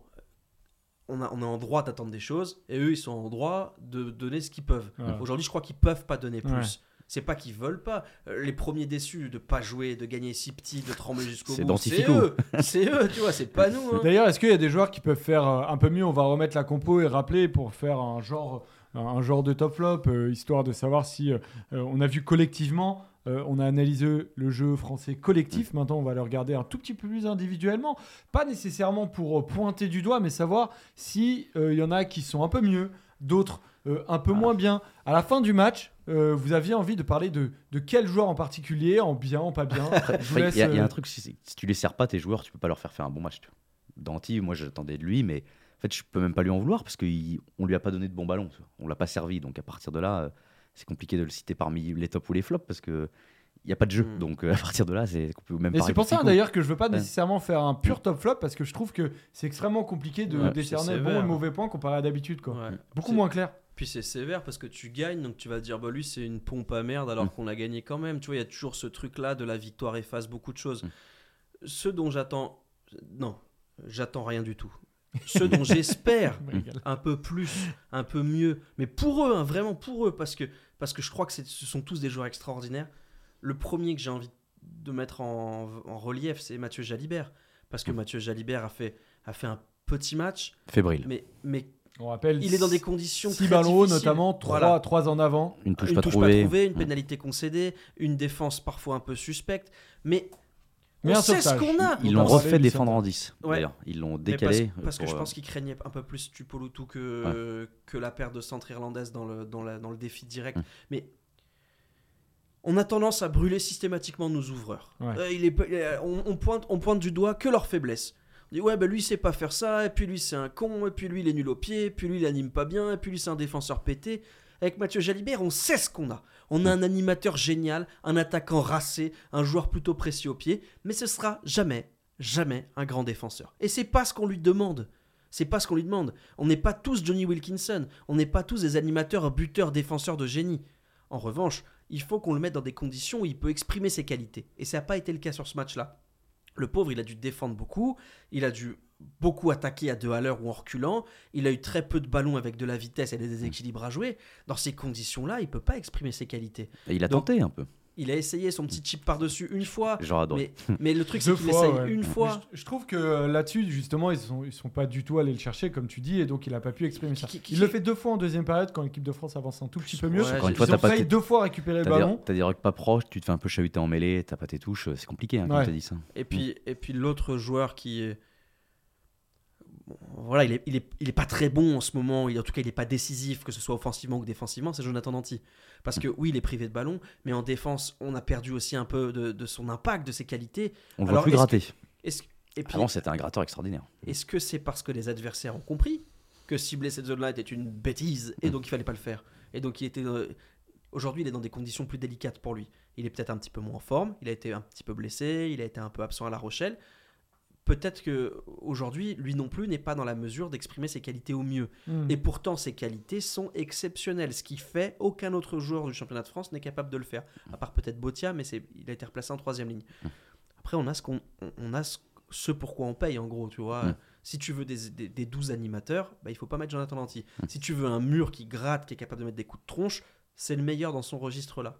on, a, on est en droit d'attendre des choses et eux ils sont en droit de donner ce qu'ils peuvent. Aujourd'hui, je crois qu'ils peuvent pas donner plus. C'est pas qu'ils veulent pas. Euh, les premiers déçus de pas jouer, de gagner si petit, de trembler jusqu'au bout, c'est eux. C'est eux, tu vois, c'est pas nous. Hein. D'ailleurs, est-ce qu'il y a des joueurs qui peuvent faire euh, un peu mieux? On va remettre la compo et rappeler pour faire un genre, un genre de top flop, euh, histoire de savoir si on a vu collectivement euh, on a analysé le jeu français collectif. Mm. Maintenant, on va le regarder un tout petit peu plus individuellement. Pas nécessairement pour euh, pointer du doigt, mais savoir s'il il euh, y en a qui sont un peu mieux, d'autres un peu ah. moins bien. À la fin du match, vous aviez envie de parler de, de quel joueur en particulier, en bien, en pas bien? Il y, a un truc, si, si, tu les sers pas, tes joueurs, tu peux pas leur faire faire un bon match. Danti, moi j'attendais de lui, mais fait, je peux même pas lui en vouloir parce qu'on lui a pas donné de bon ballon. On l'a pas servi. Donc à partir de là c'est compliqué de le citer parmi les tops ou les flops parce que il n'y a pas de jeu. Hmm. Donc euh, à partir de là, c'est même Et c'est pour ça d'ailleurs que je veux pas nécessairement faire un pur top flop parce que je trouve que c'est extrêmement compliqué de décerner bon et mauvais point comparé à d'habitude. quoi. Beaucoup moins clair. Puis c'est sévère parce que tu gagnes, donc tu vas dire, bah lui c'est une pompe à merde alors hmm. qu'on a gagné quand même. Tu vois, il y a toujours ce truc-là de la victoire efface beaucoup de choses. Hmm. Ce dont j'attends. Non, j'attends rien du tout. Ce dont j'espère un peu plus, un peu mieux, mais pour eux, hein, vraiment pour eux, parce que parce que je crois que ce sont tous des joueurs extraordinaires. Le premier que j'ai envie de mettre en, relief, c'est Mathieu Jalibert. Parce que mmh. Mathieu Jalibert a fait, a fait un petit match. Fébrile. Mais, mais On rappelle. Il est dans des conditions 6 très ballons difficiles. notamment 3, Voilà. trois en avant. Une touche une pas touche trouvée. pas trouvée, une Mm. pénalité concédée, une défense parfois un peu suspecte. Mais Mais on sait ce qu'on a. Ils On l'ont refait défendre en 10. Ouais. D'ailleurs, ils l'ont Mais décalé. Parce, parce que je euh, pense qu'ils craignaient un peu plus Tupolutu que, que la paire de centre irlandaise dans le, dans, la- dans le défi direct. Mm. Mais on a tendance à brûler systématiquement nos ouvreurs. Ouais. Euh, il est, pas- euh, on, on pointe, on pointe du doigt que leurs faiblesses. On dit ouais, ben lui il sait pas faire ça, et puis lui c'est un con, et puis lui il est nul au pied, et puis lui il anime pas bien, et puis lui c'est un défenseur pété. Avec Mathieu Jalibert, on sait ce qu'on a. On a un animateur génial, un attaquant racé, un joueur plutôt précis au pied, mais ce sera jamais, jamais un grand défenseur. Et c'est pas ce qu'on lui demande. C'est pas ce qu'on lui demande. On n'est pas tous Johnny Wilkinson. On n'est pas tous des animateurs, buteurs, défenseurs de génie. En revanche, il faut qu'on le mette dans des conditions où il peut exprimer ses qualités. Et ça n'a pas été le cas sur ce match-là. Le pauvre, il a dû défendre beaucoup. Il a dû beaucoup attaquer à deux à l'heure ou en reculant. Il a eu très peu de ballons avec de la vitesse et des déséquilibres à jouer. Dans ces conditions-là, il peut pas exprimer ses qualités. Et il a Donc, tenté un peu. Il a essayé son petit chip par-dessus une fois. Mais, mais le truc, c'est qu'il essaye ouais. une fois. Je, je trouve que euh, là-dessus, justement, ils sont, ils sont pas du tout allés le chercher, comme tu dis, et donc il a pas pu exprimer ça. Qui- qui- Il le fait deux fois en deuxième période quand l'équipe de France avance un tout petit peu mieux. Ouais, Encore une Ils fois, ont t'as pas failli tes- deux fois récupérer le ballon. t'as des rucks pas proches, tu te fais un peu chahuter en mêlée, t'as pas tes touches, euh, c'est compliqué, hein, comme Ouais. t'as dit ça. Et puis, et puis l'autre joueur qui est. Voilà, il est, il, est, il est pas très bon en ce moment. Il, en tout cas, il est pas décisif, que ce soit offensivement ou défensivement. C'est Jonathan Danti. Parce que oui, il est privé de ballon, mais en défense, on a perdu aussi un peu de, de son impact, de ses qualités. On Alors, voit plus gratter. Est-ce- et puis, Avant, c'était un gratteur extraordinaire. est-ce que c'est parce que les adversaires ont compris que cibler cette zone-là était une bêtise et donc il fallait pas le faire? Et donc il était. euh, Aujourd'hui, il est dans des conditions plus délicates pour lui. Il est peut-être un petit peu moins en forme, il a été un petit peu blessé, il a été un peu absent à La Rochelle. Peut-être que aujourd'hui, lui non plus n'est pas dans la mesure d'exprimer ses qualités au mieux. Hmm. Et pourtant, ses qualités sont exceptionnelles, ce qui fait aucun autre joueur du championnat de France n'est capable de le faire. À part peut-être Botia, mais il a été replacé en troisième ligne. Après, on a ce qu'on, on- on a ce, ce pourquoi on paye en gros, tu vois. Mm. Si tu veux des, des, des 12 animateurs, bah, il faut pas mettre Jonathan Danti. Si tu veux un mur qui gratte, qui est capable de mettre des coups de tronche, c'est le meilleur dans son registre là.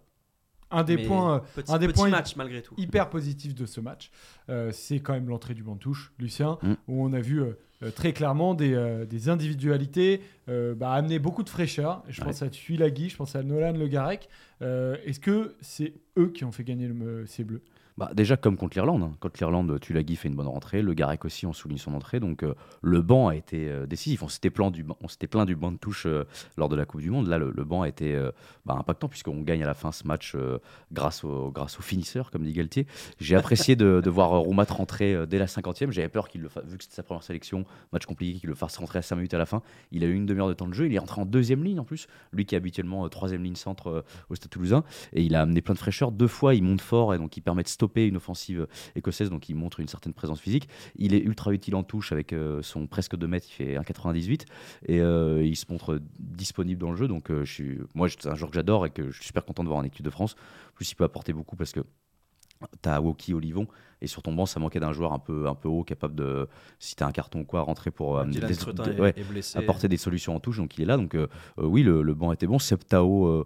Un des Mais points. euh, petit, un des petit points match malgré tout. hyper positif de ce match, euh, c'est quand même l'entrée du banc de touche, Lucien, Mm. où on a vu euh, très clairement des, euh, des individualités euh, bah, amener beaucoup de fraîcheur. Je Ouais. pense à Tuilagi, je pense à Nolan Le Garec. Euh, Est-ce que c'est eux qui ont fait gagner le, ces bleus? Bah, déjà, comme contre l'Irlande. hein. Contre l'Irlande, Tulagi fait une bonne rentrée. Le Garec aussi, on souligne son entrée. Donc, euh, le banc a été euh, décisif. On s'était plaint du, banc de touche euh, lors de la Coupe du Monde. Là, le, le banc a été bah, impactant puisqu'on gagne à la fin ce match grâce, au, grâce finisseur, comme dit Galtier. J'ai apprécié de, voir Roumat rentrer dès la 50e. J'avais peur qu'il le fasse, vu que c'était sa première sélection, match compliqué, qu'il le fasse rentrer à 5 minutes à la fin. Il a eu une demi-heure de temps de jeu. Il est rentré en deuxième ligne en plus. Lui qui est habituellement troisième ligne centre au Stade Toulousain. Et il a amené plein de fraîcheur. Deux fois, il monte fort et donc il permet de stopper une offensive écossaise. Donc il montre une certaine présence physique. Il est ultra utile en touche avec euh, son presque 2 mètres. Il fait 1,98 et euh, il se montre disponible dans le jeu. Donc euh, je suis, moi, c'est un joueur que j'adore et que je suis super content de voir en équipe de France. En plus, il peut apporter beaucoup parce que T'as Woki Olivon et sur ton banc ça manquait d'un joueur un peu, un peu haut capable de si t'as un carton ou quoi rentrer pour amener des- de- ouais, apporter des solutions en touche, donc il est là. Donc euh, oui, le, le banc était bon. Septao, euh,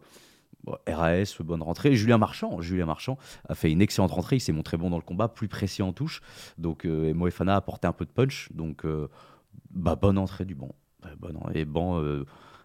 RAS, bonne rentrée. Julien Marchand, Julien Marchand a fait une excellente rentrée. Il s'est montré bon dans le combat, plus précis en touche. Donc euh, et Moefana a apporté un peu de punch. Donc euh, bah, bonne entrée du banc. Et banc.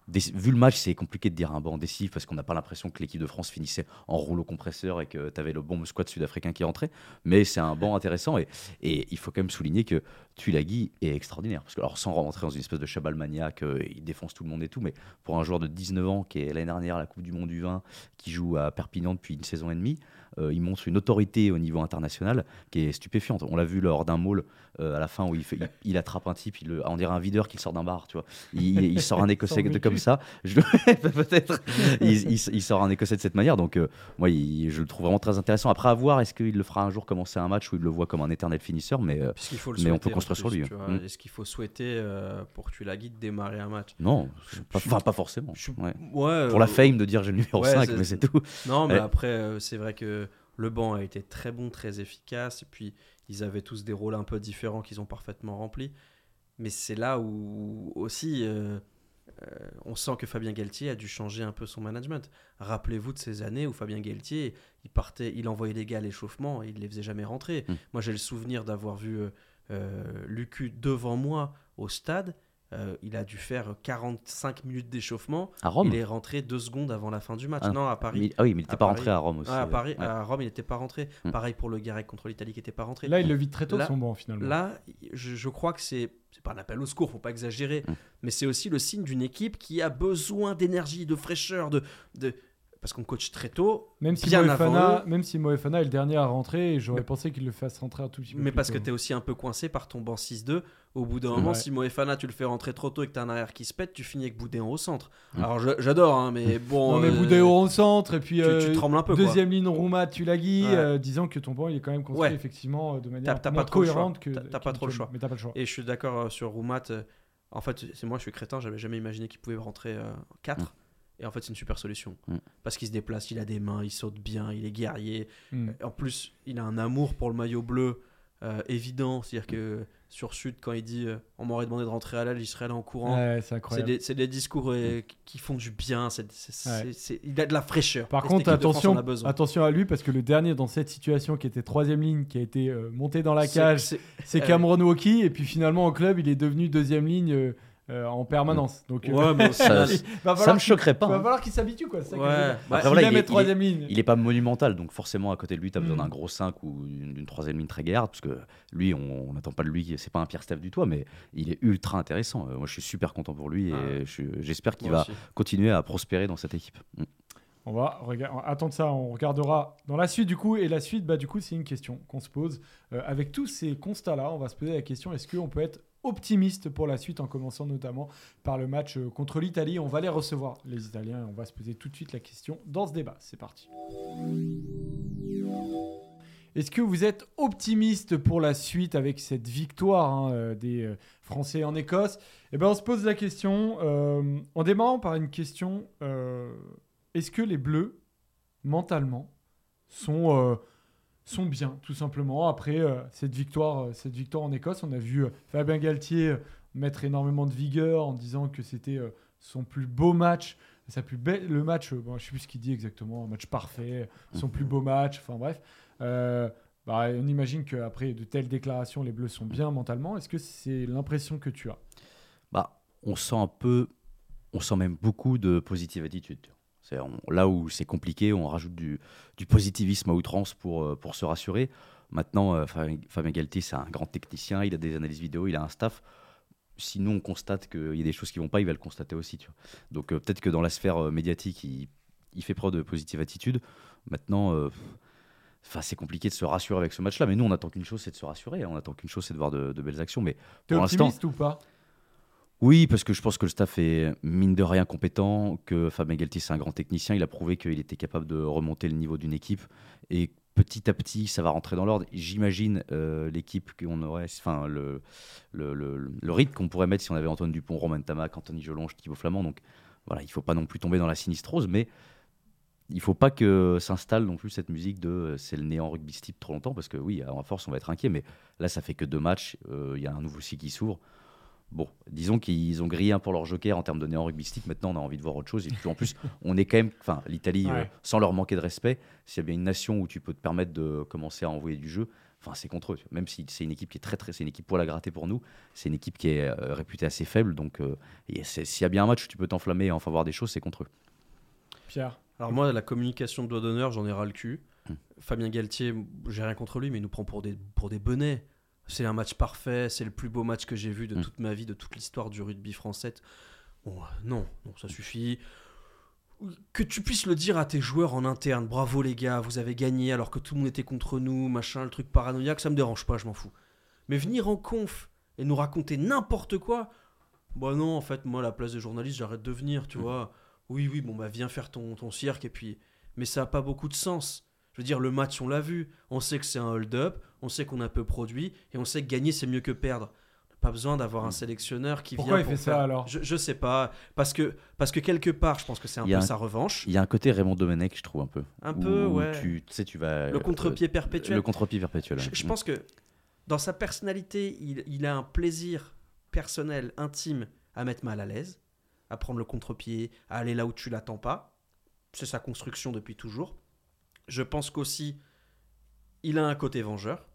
Vu le match, c'est compliqué de dire un banc décisif parce qu'on n'a pas l'impression que l'équipe de France finissait en rouleau compresseur et que tu avais le bon squad sud-africain qui rentrait. Mais c'est un banc intéressant et, il faut quand même souligner que Tulagi est extraordinaire. Parce alors, sans rentrer dans une espèce de chabal maniaque, euh, il défonce tout le monde et tout, mais pour un joueur de 19 ans qui est l'année dernière à la Coupe du Monde du vin, qui joue à Perpignan depuis une saison et demie, euh, il montre une autorité au niveau international qui est stupéfiante. On l'a vu lors d'un maul euh, à la fin où il, fait, il, il attrape un type, il, le- on dirait un videur qui sort d'un bar, tu vois. Il, il sort un écossais de, comme ça. Peut-être. Il, sort un écossais de cette manière. Donc, euh, moi, je le trouve vraiment très intéressant. Après, à voir, est-ce qu'il le fera un jour commencer un match où il le voit comme un éternel finisseur, mais euh, Puisqu'il faut le Mais on peut construire sur lui, hein. Mm. Est-ce qu'il faut souhaiter pour que tu la guides démarrer un match? Non, enfin, pas forcément. je suis- Ouais. Ouais, Pour la fame de dire j'ai le numéro ouais, 5, c'est- mais c'est tout. Non, mais après, c'est vrai que le banc a été très bon, très efficace. Et puis, ils avaient tous des rôles un peu différents qu'ils ont parfaitement remplis. Mais c'est là où aussi, euh, euh, on sent que Fabien Galtier a dû changer un peu son management. Rappelez-vous de ces années où Fabien Galtier, il partait, il envoyait des gars à l'échauffement et il les faisait jamais rentrer. Mm. Moi, j'ai le souvenir d'avoir vu euh, euh, Lucu devant moi au stade euh, il a dû faire 45 minutes d'échauffement. À Rome Il est rentré deux secondes avant la fin du match. Ah. non, à Paris. Mais- Ah oui, mais il n'était pas Paris. rentré à Rome aussi. Ouais, à, Paris, ouais. à Rome, il n'était pas rentré. Mm. Pareil pour le Garec contre l'Italie qui n'était pas rentré. Là, il le vide très tôt Là- son banc finalement. Là, je, je crois que c'est c'est pas un appel au secours, faut pas exagérer, Mm. mais c'est aussi le signe d'une équipe qui a besoin d'énergie, de fraîcheur, de, de parce qu'on coach très tôt, même si bien Moefana, avant même si Moefana est le dernier à rentrer, j'aurais Mais- pensé qu'il le fasse rentrer un tout petit peu. mais plus parce que tu es aussi un peu coincé par ton banc 6-2. Au bout d'un moment, Ouais. si Moefana tu le fais rentrer trop tôt et que tu as un arrière qui se pète, tu finis avec Boudéan au centre. Alors je- j'adore, hein, mais bon. Non mais euh, Boudéo au centre et puis tu, euh, tu trembles un peu. quoi. deuxième ligne Roumat Tulagi, Ouais. euh, disant que ton banc il est quand même construit Ouais. effectivement de T'as- manière t'as moins pas cohérente que. T'as- t'as pas trop le choix. Mais t'as pas le choix. Et je suis d'accord euh, sur Roumat. en fait, c'est moi, je suis crétin, j'avais jamais imaginé qu'il pouvait rentrer 4. Et en fait, c'est une super solution. Mm. Parce qu'il se déplace, il a des mains, il saute bien, il est guerrier. Mm. En plus, il a un amour pour le maillot bleu euh, évident. C'est-à-dire que sur Sud, quand il dit euh, on m'aurait demandé de rentrer à l'aile, j'y serais là en courant. Ouais, c'est des, c'est des discours euh, qui font du bien. il a de la fraîcheur. Par contre, France attention, attention à lui parce que le dernier dans cette situation qui était troisième ligne, qui a été euh, monté dans la cage, c'est- euh, Cameron Wauki et puis finalement au club il est devenu deuxième ligne euh, en permanence. Donc euh, Ouais, Ça, ça me choquerait pas. Il va hein. falloir qu'il s'habitue quoi. ça Ouais. Bah, Après, voilà, il est- être troisième ligne. Il est pas monumental, donc forcément à côté de lui, tu as besoin Mm. d'un gros 5 ou d'une troisième ligne très garde, parce que lui, on n'attend pas de lui, c'est pas un Pierre Steph du tout, mais il est ultra intéressant. Euh, moi, je suis super content pour lui et Ah j'espère qu'il va aussi. continuer à prospérer dans cette équipe. Mm. On va attendre ça, on regardera dans la suite du coup. Et la suite, bah, du coup, c'est une question qu'on se pose. Euh, avec tous ces constats-là, on va se poser la question est-ce qu'on peut être optimiste pour la suite en commençant notamment par le match euh, contre l'Italie On va les recevoir, les Italiens, et on va se poser tout de suite la question dans ce débat. C'est parti. Est-ce que vous êtes optimiste pour la suite avec cette victoire hein, euh, des euh, Français en Écosse? Eh ben, on se pose la question euh, en démarrant par une question est-ce que les Bleus, mentalement, sont, sont bien, tout simplement, après euh, cette, victoire, euh, cette victoire en Écosse On a vu euh, Fabien Galtier mettre énormément de vigueur en disant que c'était son plus beau match. Sa plus belle, le match, bon, je sais plus ce qu'il dit exactement, un match parfait, son plus beau match, enfin bref. Bah, on imagine qu'après de telles déclarations, les Bleus sont bien mentalement. Est-ce que c'est l'impression que tu as? Bah, on sent un peu, on sent même beaucoup de positive attitude. C'est on- là où c'est compliqué, on rajoute du, du positivisme à outrance pour, euh, pour se rassurer. Maintenant, euh, Fabien Galtier, c'est un grand technicien, il a des analyses vidéo, il a un staff. Si nous, on constate qu'il y a des choses qui vont pas, il va le constater aussi. Tu vois. Donc euh, peut-être que dans la sphère euh, médiatique, il, il fait preuve de positive attitude. Maintenant, euh, c'est compliqué de se rassurer avec ce match-là, mais nous, on attend qu'une chose, c'est de se rassurer. On attend qu'une chose, c'est de voir de, de belles actions. Mais pour l'instant, ou pas? Oui, parce que je pense que le staff est mine de rien compétent, que Fabien Galtier c'est un grand technicien, il a prouvé qu'il était capable de remonter le niveau d'une équipe et petit à petit ça va rentrer dans l'ordre. J'imagine euh, l'équipe qu'on aurait, enfin le, le, rythme qu'on pourrait mettre si on avait Antoine Dupont, Romain Tamac, Anthony Jolonge, Thibaut Flamand. Donc voilà, il faut pas non plus tomber dans la sinistrose, mais il faut pas que s'installe non plus cette musique de euh, c'est le néant rugbystique trop longtemps parce que oui, à force on va être inquiet, mais là ça fait que deux matchs, euh, il y a un nouveau cycle qui s'ouvre. Bon, disons qu'ils ont grillé un pour leur joker en termes de néant rugbystique. Maintenant, on a envie de voir autre chose. Et puis en plus, on est quand même, enfin, l'Italie, euh, sans leur manquer de respect, s'il y a bien une nation où tu peux te permettre de commencer à envoyer du jeu, enfin, c'est contre eux. Même si c'est une équipe qui est très, très, c'est une équipe pour la gratter pour nous. C'est une équipe qui est euh, réputée assez faible. Donc, euh, s'il y a bien un match où tu peux t'enflammer et enfin voir des choses, c'est contre eux. Pierre Alors moi, la communication de doigt d'honneur, j'en ai ras le cul. Hmm. Fabien Galtier, j'ai rien contre lui, mais il nous prend pour des, pour des bonnets. C'est un match parfait, c'est le plus beau match que j'ai vu de Hmm. toute ma vie, de toute l'histoire du rugby français. Bon, euh, non, non, ça suffit. Que tu puisses le dire à tes joueurs en interne, bravo les gars, vous avez gagné alors que tout le monde était contre nous, machin, le truc paranoïaque, ça me dérange pas, je m'en fous. Mais venir en conf et nous raconter n'importe quoi, bah non, en fait, moi, à la place des journalistes, j'arrête de venir, tu Mm. vois. Oui, oui, bon, bah viens faire ton, ton cirque, et puis. Mais ça n'a pas beaucoup de sens. Je veux dire, le match, on l'a vu. On sait que c'est un hold-up, on sait qu'on a peu produit, et on sait que gagner, c'est mieux que perdre. On n'a Pas besoin d'avoir un sélectionneur qui. Pourquoi vient. il pour fait ça, faire- alors je, je sais pas. Parce que, parce que quelque part, je pense que c'est un Il peu un- sa revanche. Il y a un côté Raymond Domenech, je trouve un peu. Un Où- peu, où ouais. Tu tu sais, tu vas. Le contre-pied euh, perpétuel. Le contre-pied perpétuel. Je, pense que dans sa personnalité, il, il a un plaisir personnel, intime, à mettre mal à l'aise, à prendre le contre-pied, à aller là où tu l'attends pas. C'est sa construction depuis toujours. Je pense qu'aussi, il a un côté vengeur.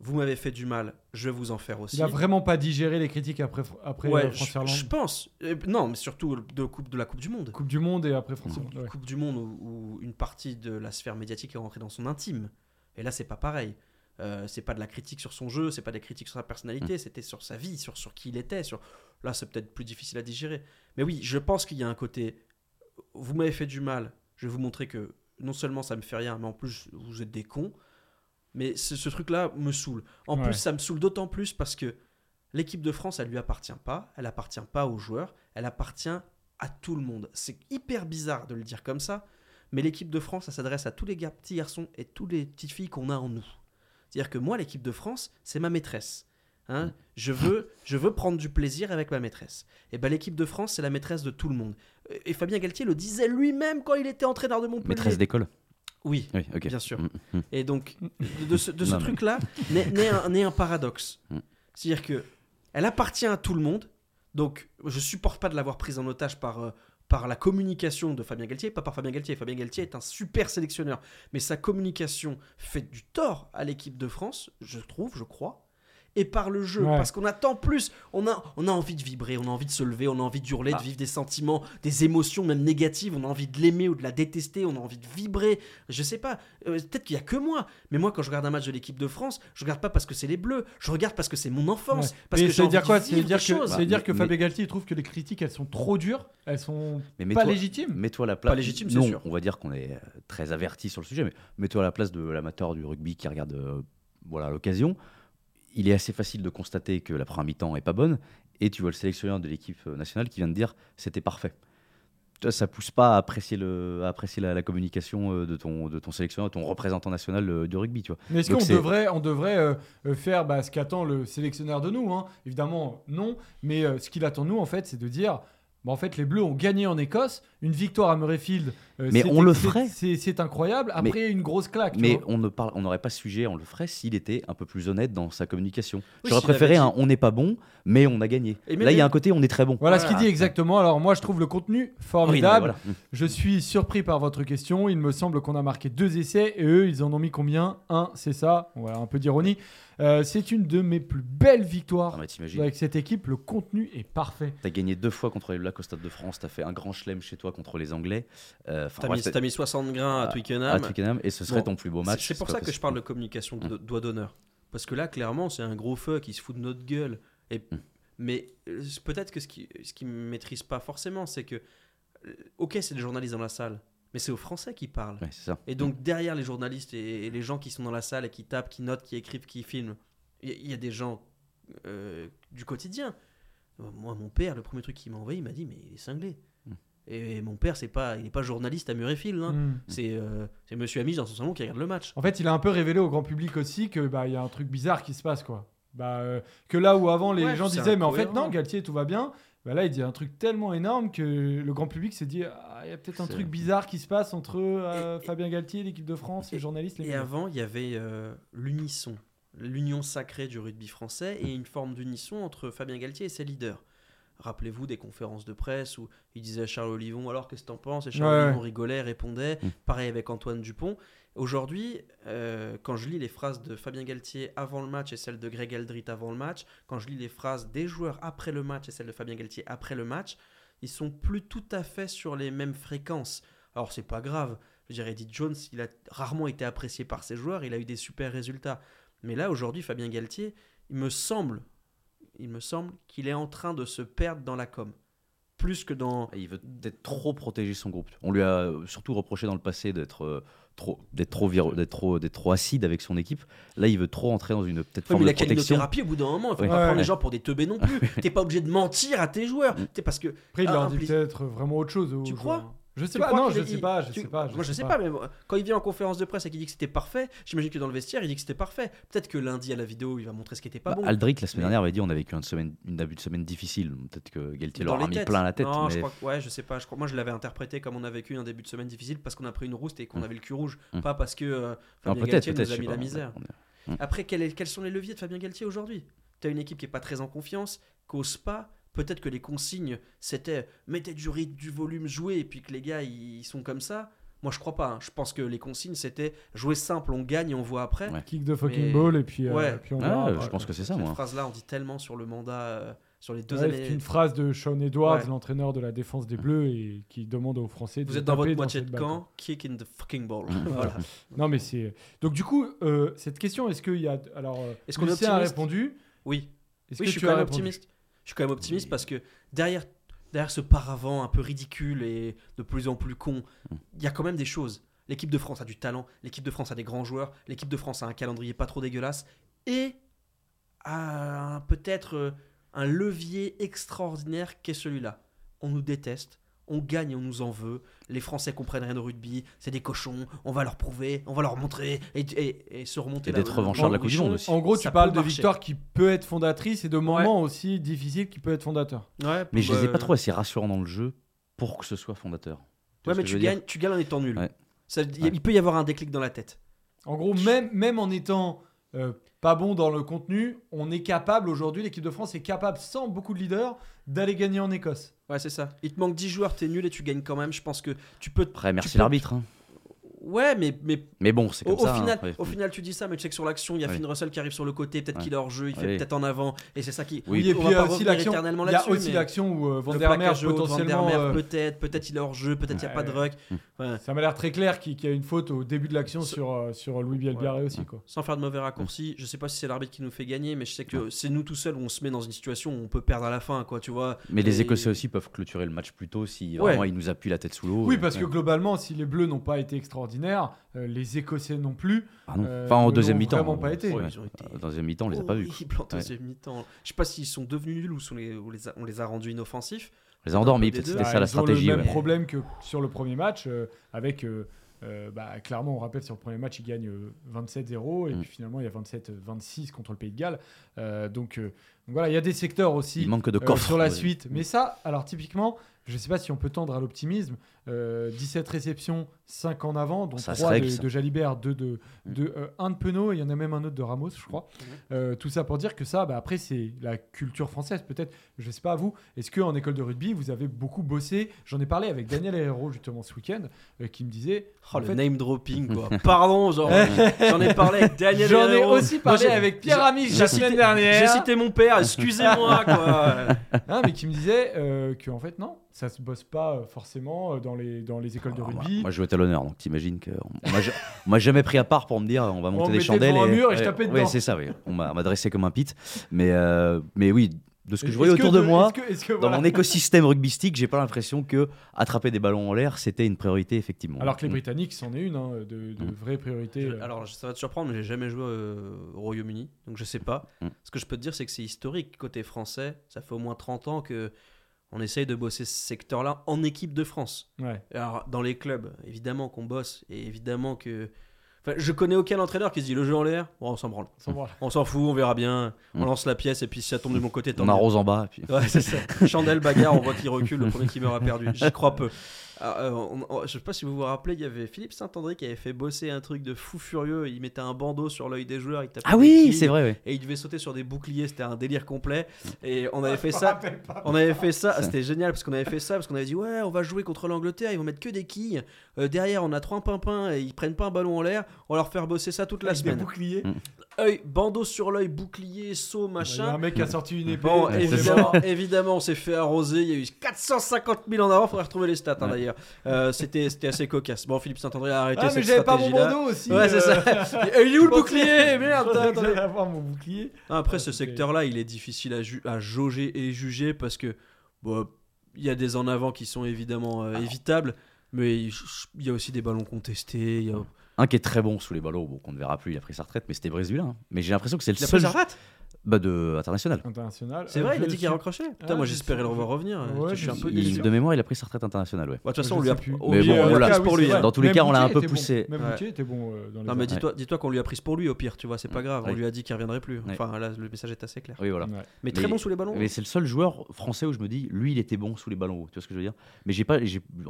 vous m'avez fait du mal, je vais vous en faire aussi. Il a vraiment pas digéré les critiques après, après ouais, euh, France je, je pense. Euh, non, mais surtout de, coupe, de la Coupe du Monde. Coupe du Monde et après France Coupe, ouais. coupe du Monde où, où, une partie de la sphère médiatique est rentrée dans son intime. Et là, c'est pas pareil. Euh, c'est pas de la critique sur son jeu, c'est pas des critiques sur sa personnalité, mm. c'était sur sa vie, sur, sur qui il était. Sur... Là, c'est peut-être plus difficile à digérer. Mais oui, je pense qu'il y a un côté. Vous m'avez fait du mal, je vais vous montrer que non seulement ça me fait rien, mais en plus, vous êtes des cons. Mais ce, ce truc-là me saoule. En Ouais. plus, ça me saoule d'autant plus parce que l'équipe de France, elle lui appartient pas. Elle appartient pas aux joueurs. Elle appartient à tout le monde. C'est hyper bizarre de le dire comme ça. Mais l'équipe de France, ça s'adresse à tous les gars, petits garçons et toutes les petites filles qu'on a en nous. C'est-à-dire que moi, l'équipe de France, c'est ma maîtresse. Hein je, veux, je veux prendre du plaisir avec ma maîtresse. Et ben l'équipe de France, c'est la maîtresse de tout le monde. Et Fabien Galtier le disait lui-même quand il était entraîneur de Montpellier. Maîtresse d'école Oui, Oui, bien sûr. Mm, mm. Et donc, de, ce, de ce Non, mais- truc-là, naît, un, un paradoxe. Mm. C'est-à-dire que elle appartient à tout le monde. Donc, je supporte pas de l'avoir prise en otage par, euh, par la communication de Fabien Galtier, pas par Fabien Galtier. Fabien Galtier est un super sélectionneur, mais sa communication fait du tort à l'équipe de France, je trouve, je crois. Et par le jeu, Ouais. parce qu'on attend plus. On a, on a envie de vibrer, on a envie de se lever, on a envie d'hurler, Ah. de vivre des sentiments, des émotions même négatives. On a envie de l'aimer ou de la détester, on a envie de vibrer. Je sais pas, euh, peut-être qu'il y a que moi, mais moi quand je regarde un match de l'équipe de France, je regarde pas parce que c'est les Bleus, je regarde parce que c'est mon enfance, Ouais. parce Mais que ça veut dire quoi? Ça veut dire que, ça veut dire que Mais- Fabien Galtier trouve que les critiques elles sont trop dures, elles sont Mais pas mets-toi- légitimes. Mets-toi à la place. Pas légitime, c'est sûr. On va dire qu'on est euh, très averti sur le sujet, mais mets-toi à la place de l'amateur du rugby qui regarde euh, voilà l'occasion. Il est assez facile de constater que la première mi-temps est pas bonne, et tu vois le sélectionneur de l'équipe euh, nationale qui vient de dire c'était parfait. Ça, ça pousse pas à apprécier, le, à apprécier la, la communication euh, de ton, de ton sélectionneur, de ton représentant national euh, du rugby, tu vois. Mais est-ce qu'on devrait, on devrait euh, faire bah, ce qu'attend le sélectionneur de nous hein? Évidemment, non. Mais euh, ce qu'il attend de nous, en fait, c'est de dire bah, en fait, les Bleus ont gagné en Écosse. Une victoire à Murrayfield. euh, Mais on le ferait. C'est incroyable. Après, une grosse claque. tu Mais vois. on ne parle, on n'aurait pas ce sujet, on le ferait s'il était un peu plus honnête dans sa communication. Oui, J'aurais préféré un on n'est pas bon, mais on a gagné. Et Là, il y a un côté on est très bon. Voilà, ce qu'il dit exactement. Alors moi, je trouve le contenu Oui, mais formidable. voilà. Je suis surpris par votre question. Il me semble qu'on a marqué deux essais et eux, ils en ont mis combien? Un, c'est ça? Voilà, un peu d'ironie. Euh, c'est une de mes plus belles victoires Ah, mais t'imagines. avec cette équipe. Le contenu est parfait. T'as gagné deux fois contre les Blacks au Stade de France, t'as fait un grand chelem chez toi contre les Anglais. Euh, enfin, T'as bref, mis, t'as- t'as mis 60 grains à à Twickenham. Twickenham, et ce serait Bon, ton plus beau C'est- match. C'est pour ça que je parle de communication de doigt d'honneur. Parce que là, clairement, c'est un gros feu qui se fout de notre gueule. Et, Mm. Mais euh, peut-être que ce qui ce qui ne maîtrise pas forcément, c'est que, euh, ok, c'est des journalistes dans la salle, mais c'est aux Français qui parlent. Ouais, c'est ça. Et donc, derrière les journalistes et, et les gens qui sont dans la salle et qui tapent, qui notent, qui écrivent, qui filment, il y, a- il y a des gens euh, du quotidien. Moi, mon père, le premier truc qu'il m'a envoyé, il m'a dit Mais il est cinglé. Mm. Et mon père, c'est pas, il n'est pas journaliste à Murrayfield. hein. Mm. C'est euh, c'est monsieur Amiche dans son salon qui regarde le match. En fait, il a un peu révélé au grand public aussi que bah il y a un truc bizarre qui se passe quoi. Bah euh, que là où avant les Ouais, gens disaient mais en fait non Galtier tout va bien. Bah là il dit un truc tellement énorme que le grand public s'est dit ah, il y a peut-être un truc bizarre qui se passe entre euh, Et- Fabien Galtier, l'équipe de France, les et- journalistes, les Et médias. avant, il y avait euh, l'unisson, l'union sacrée du rugby français et une forme d'unisson entre Fabien Galtier et ses leaders. Rappelez-vous des conférences de presse où il disait à Charles Olivon alors qu'est-ce que t'en penses? Et Charles Ouais, Olivon ouais. rigolait, répondait. Mm. Pareil avec Antoine Dupont. Aujourd'hui, euh, quand je lis les phrases de Fabien Galtier avant le match et celles de Greg Aldrit avant le match, quand je lis les phrases des joueurs après le match et celles de Fabien Galtier après le match, ils sont plus tout à fait sur les mêmes fréquences. Alors c'est pas grave. Je dirais, Eddie Jones, il a rarement été apprécié par ses joueurs, il a eu des super résultats. Mais là, aujourd'hui, Fabien Galtier, il me semble, il me semble qu'il est en train de se perdre dans la com. Plus que dans. Il veut peut-être trop protéger son groupe. On lui a surtout reproché dans le passé d'être euh, trop, d'être trop, viro- d'être trop, d'être trop acide avec son équipe. Là, il veut trop entrer dans une peut-être Ouais, forme mais la de protection. calinothérapie, au bout d'un moment, il faut Ouais. pas Ouais, prendre les gens pour des teubés non plus. T'es pas obligé de mentir à tes joueurs. T'es parce que. Après il Ah, leur dit peut-être vraiment autre chose. aux Tu joueurs. crois Je sais Tu pas. Non, je sais pas. Je sais pas. Moi, je sais pas, mais moi, quand il vient en conférence de presse et qu'il dit que c'était parfait, j'imagine que dans le vestiaire, il dit que c'était parfait. Peut-être que lundi à la vidéo, il va montrer ce qui était pas Bah, bon. Aldric, la semaine Mais- dernière, avait dit on avait vécu une, semaine, une début de semaine difficile. Peut-être que Galtier leur a mis têtes. plein la tête. Non, je mais- crois que- ouais, je sais pas. Je crois, moi, je l'avais interprété comme on a vécu un début de semaine difficile parce qu'on a pris une rouste et qu'on Mm. avait le cul rouge, Mm. pas parce que euh, Fabien Galtier nous a je mis la misère. Mm. Après, quels sont les leviers de Fabien Galtier aujourd'hui? Tu as une équipe qui est pas très en confiance, qu'ose pas. Peut-être que les consignes, c'était mettez du rythme, du volume, jouez, et puis que les gars, ils sont comme ça. Moi, je crois pas. hein. Je pense que les consignes, c'était jouer simple, on gagne, on voit après. Ouais. Kick de fucking Mais- ball et puis, euh, Ouais. puis on Ah, verra. je pense que c'est ça, Cette moi. phrase-là, on dit tellement sur le mandat, euh, sur les deux Ouais, années. C'est une phrase de Sean Edwards, Ouais. l'entraîneur de la défense des Bleus, et qui demande aux Français de Vous êtes dans votre moitié cette de camp, kick in the fucking ball. Voilà. Non, mais c'est. Donc, du coup, euh, cette question, est-ce qu'il y a. Alors, Est-ce qu'on a répondu. Oui, Est-ce oui que je suis tu quand même optimiste. Je suis quand même optimiste parce que derrière, derrière ce paravent un peu ridicule et de plus en plus con, il y a quand même des choses. L'équipe de France a du talent, l'équipe de France a des grands joueurs, l'équipe de France a un calendrier pas trop dégueulasse et a peut-être euh, un levier extraordinaire qu'est celui-là. On nous déteste, on gagne et on nous en veut. Les Français comprennent rien au rugby, c'est des cochons, on va leur prouver, on va leur montrer et, et- et se remonter Et d'être le- revanchard de la Coupe du. Monde aussi. En gros, Ça tu parles de marcher. victoire qui peut être fondatrice et de moments aussi difficiles qui peut être fondateur. Ouais, Mais je les ai bah, pas trop assez rassurants dans le jeu pour que ce soit fondateur. Tu Ouais, mais tu gagnes, tu gagnes en étant nul. Ouais. Ça- il y a- Ouais. Il peut y avoir un déclic dans la tête. En gros, même, même en étant euh, pas bon dans le contenu, on est capable aujourd'hui, l'équipe de France est capable, sans beaucoup de leaders, d'aller gagner en Écosse. Ouais, c'est ça. Il te manque 10 joueurs, t'es nul et tu gagnes quand même. Je pense que tu peux. te- Après, merci l'arbitre. hein. Ouais, mais, mais Mais bon, c'est au, comme au ça. hein. final, Ouais. au final, tu dis ça, mais tu sais que sur l'action, il y a Ouais. Finn Russell qui arrive sur le côté, peut-être Ouais. qu'il est hors jeu, il fait Ouais. peut-être en avant, et c'est ça qui. Oui, et on puis aussi l'action. Il y a aussi l'action où euh, Van der der potentiellement. Euh, peut-être, peut-être il est hors jeu, peut-être il n'y a pas de ruck. Ouais. ça m'a l'air très clair qu'il y a une faute au début de l'action Ce- sur, euh, sur Louis Bielbiaré aussi. Quoi. Sans faire de mauvais raccourcis, je sais pas si c'est l'arbitre qui nous fait gagner, mais je sais que c'est nous tout seuls où on se met dans une situation où on peut perdre à la fin, quoi, tu vois. Mais les Écossais aussi peuvent clôturer le match plus tôt si vraiment ils nous appuient la tête sous l'eau. Oui, parce que globalement, si les Bleus n'ont pas été extraordinaires, euh, les Écossais non plus. Ah non. euh, Enfin, en deuxième mi-temps. vraiment pas été. Ouais, Ouais. été Dans deuxième mi-temps, on les a pas vus. en deuxième mi-temps. Je sais pas s'ils sont devenus nuls ou sont les- ou les a- on les a rendus inoffensifs. On les a endormis, peut-être c'était ça la ils ont stratégie. le même ouais. problème que sur le premier match, euh, avec euh, bah, clairement, on rappelle sur le premier match, ils gagnent euh, 27-0 et Mm. puis finalement il y a 27-26 contre le Pays de Galles. Euh, donc, euh, donc voilà, il y a des secteurs aussi Il manque de euh, coffre. sur la ouais. suite. Mais ça, alors typiquement, je ne sais pas si on peut tendre à l'optimisme. euh, 17 réceptions, 5 en avant, dont Ça se 3 règle, de, Jalibert, 2 de, Mm. de, euh, un de Penaud, et il y en a même un autre de Ramos, je crois. Euh, tout ça pour dire que ça, bah, après, c'est la culture française. Peut-être, je ne sais pas à vous, est-ce qu'en école de rugby, vous avez beaucoup bossé? J'en ai parlé avec Daniel Herrero justement ce week-end, euh, qui me disait. Oh, le fait, name dropping, quoi. Pardon, genre, j'en ai parlé avec Daniel J'en ai aussi parlé Moi, avec Pierre Amiche j'ai la cité- semaine dernière. J'ai cité mon père, excusez-moi, quoi. Hein, mais qui me disait euh, que en fait non, ça se bosse pas euh, forcément euh, dans les dans les écoles de Alors, moi, rugby. moi, je jouais à l'honneur, donc t'imagines qu'on on m'a ja- on m'a jamais pris à part pour me dire on va monter me des chandelles. devant un mur et je tapais ouais, dedans. c'est ça, oui. On m'a m'a dressé comme un pit. Mais, euh, mais oui, de ce que je voyais autour de moi, que- que, dans mon écosystème rugbystique, j'ai pas l'impression que attraper des ballons en l'air, c'était une priorité, effectivement. Alors que les Mm. Britanniques, c'en est une hein, de, de Mm. vraies priorités. Je- euh. alors, ça va te surprendre, mais j'ai jamais joué euh, au Royaume-Uni, donc je sais pas. Mm. Ce que je peux te dire, c'est que c'est historique côté français. Ça fait au moins 30 ans que on essaye de bosser ce secteur-là en équipe de France. Ouais. Alors, dans les clubs, évidemment qu'on bosse, et évidemment que. Enfin, je connais aucun entraîneur qui se dit le jeu en l'air, bon, on s'en branle. On s'en fout, on verra bien. On Mm. lance la pièce, et puis si ça tombe de mon côté, tant on arrose en bas. et puis- Ouais, c'est ça. Chandelle, bagarre, on voit qu'il recule, le premier qui meurt a perdu. J'y crois peu. Ah, euh, on- on- je sais pas si vous vous rappelez, il y avait Philippe Saint-André qui avait fait bosser un truc de fou furieux. Il mettait un bandeau sur l'œil des joueurs. Il tapait Ah oui, c'est vrai, ouais. Et il devait sauter sur des boucliers. C'était un délire complet. Et on avait fait ça. On avait fait ça, c'était génial parce qu'on avait fait ça parce qu'on avait dit ouais on va jouer contre l'Angleterre, ils vont mettre que des quilles. Euh, derrière on a trois pimpins et ils prennent pas un ballon en l'air, on va leur faire bosser ça toute la Avec des semaine. boucliers. Mm. Œil, bandeau sur l'œil, bouclier, saut, Il y a machin. un mec qui a sorti une épée. Bon, évidemment, on s'est fait arroser. Il y a eu 450 000 en avant. Faudrait retrouver les stats hein, Ouais. d'ailleurs. Euh, c'était, c'était assez cocasse. Bon, Philippe Saint-André a arrêté Ah, mais cette j'avais pas mon bandeau aussi. Ouais, c'est euh, ça. Et il est où le bouclier Merde. attendez. avoir mon bouclier. Après, ce secteur-là, il est difficile à, ju- à jauger et juger parce que bon, il y a des en avant qui sont évidemment euh, évitables, mais il y a aussi des ballons contestés. il y a- Un qui est très bon sous les ballots, bon, qu'on ne verra plus, il a pris sa retraite, mais c'était Brésilien. hein. Mais j'ai l'impression que c'est le Il a seul pris sa retraite? Bah, de international. International. C'est Euh, vrai, il a dit qu'il a suis- raccroché. Putain, Ah, moi je j'espérais le revoir revenir. Ouais, je je suis un suis- peu il- Il- déçu. de mémoire, il a pris sa retraite internationale, ouais. Bah, De toute façon, Je on lui a. plus. au Mais pire, bon, on l'a pour lui. hein. Dans tous les Même cas, on l'a un peu poussé. Même était bon euh, dans les Non, mais dis-toi dis-toi qu'on lui a pris pour lui au pire, tu vois, c'est pas grave. On lui a dit qu'il reviendrait plus. Enfin, là, le message est assez clair. Oui, voilà. Mais très bon sous les ballons. Mais c'est le seul joueur français où je me dis, lui, il était bon sous les ballons hauts. Tu vois ce que je veux dire? Mais j'ai pas,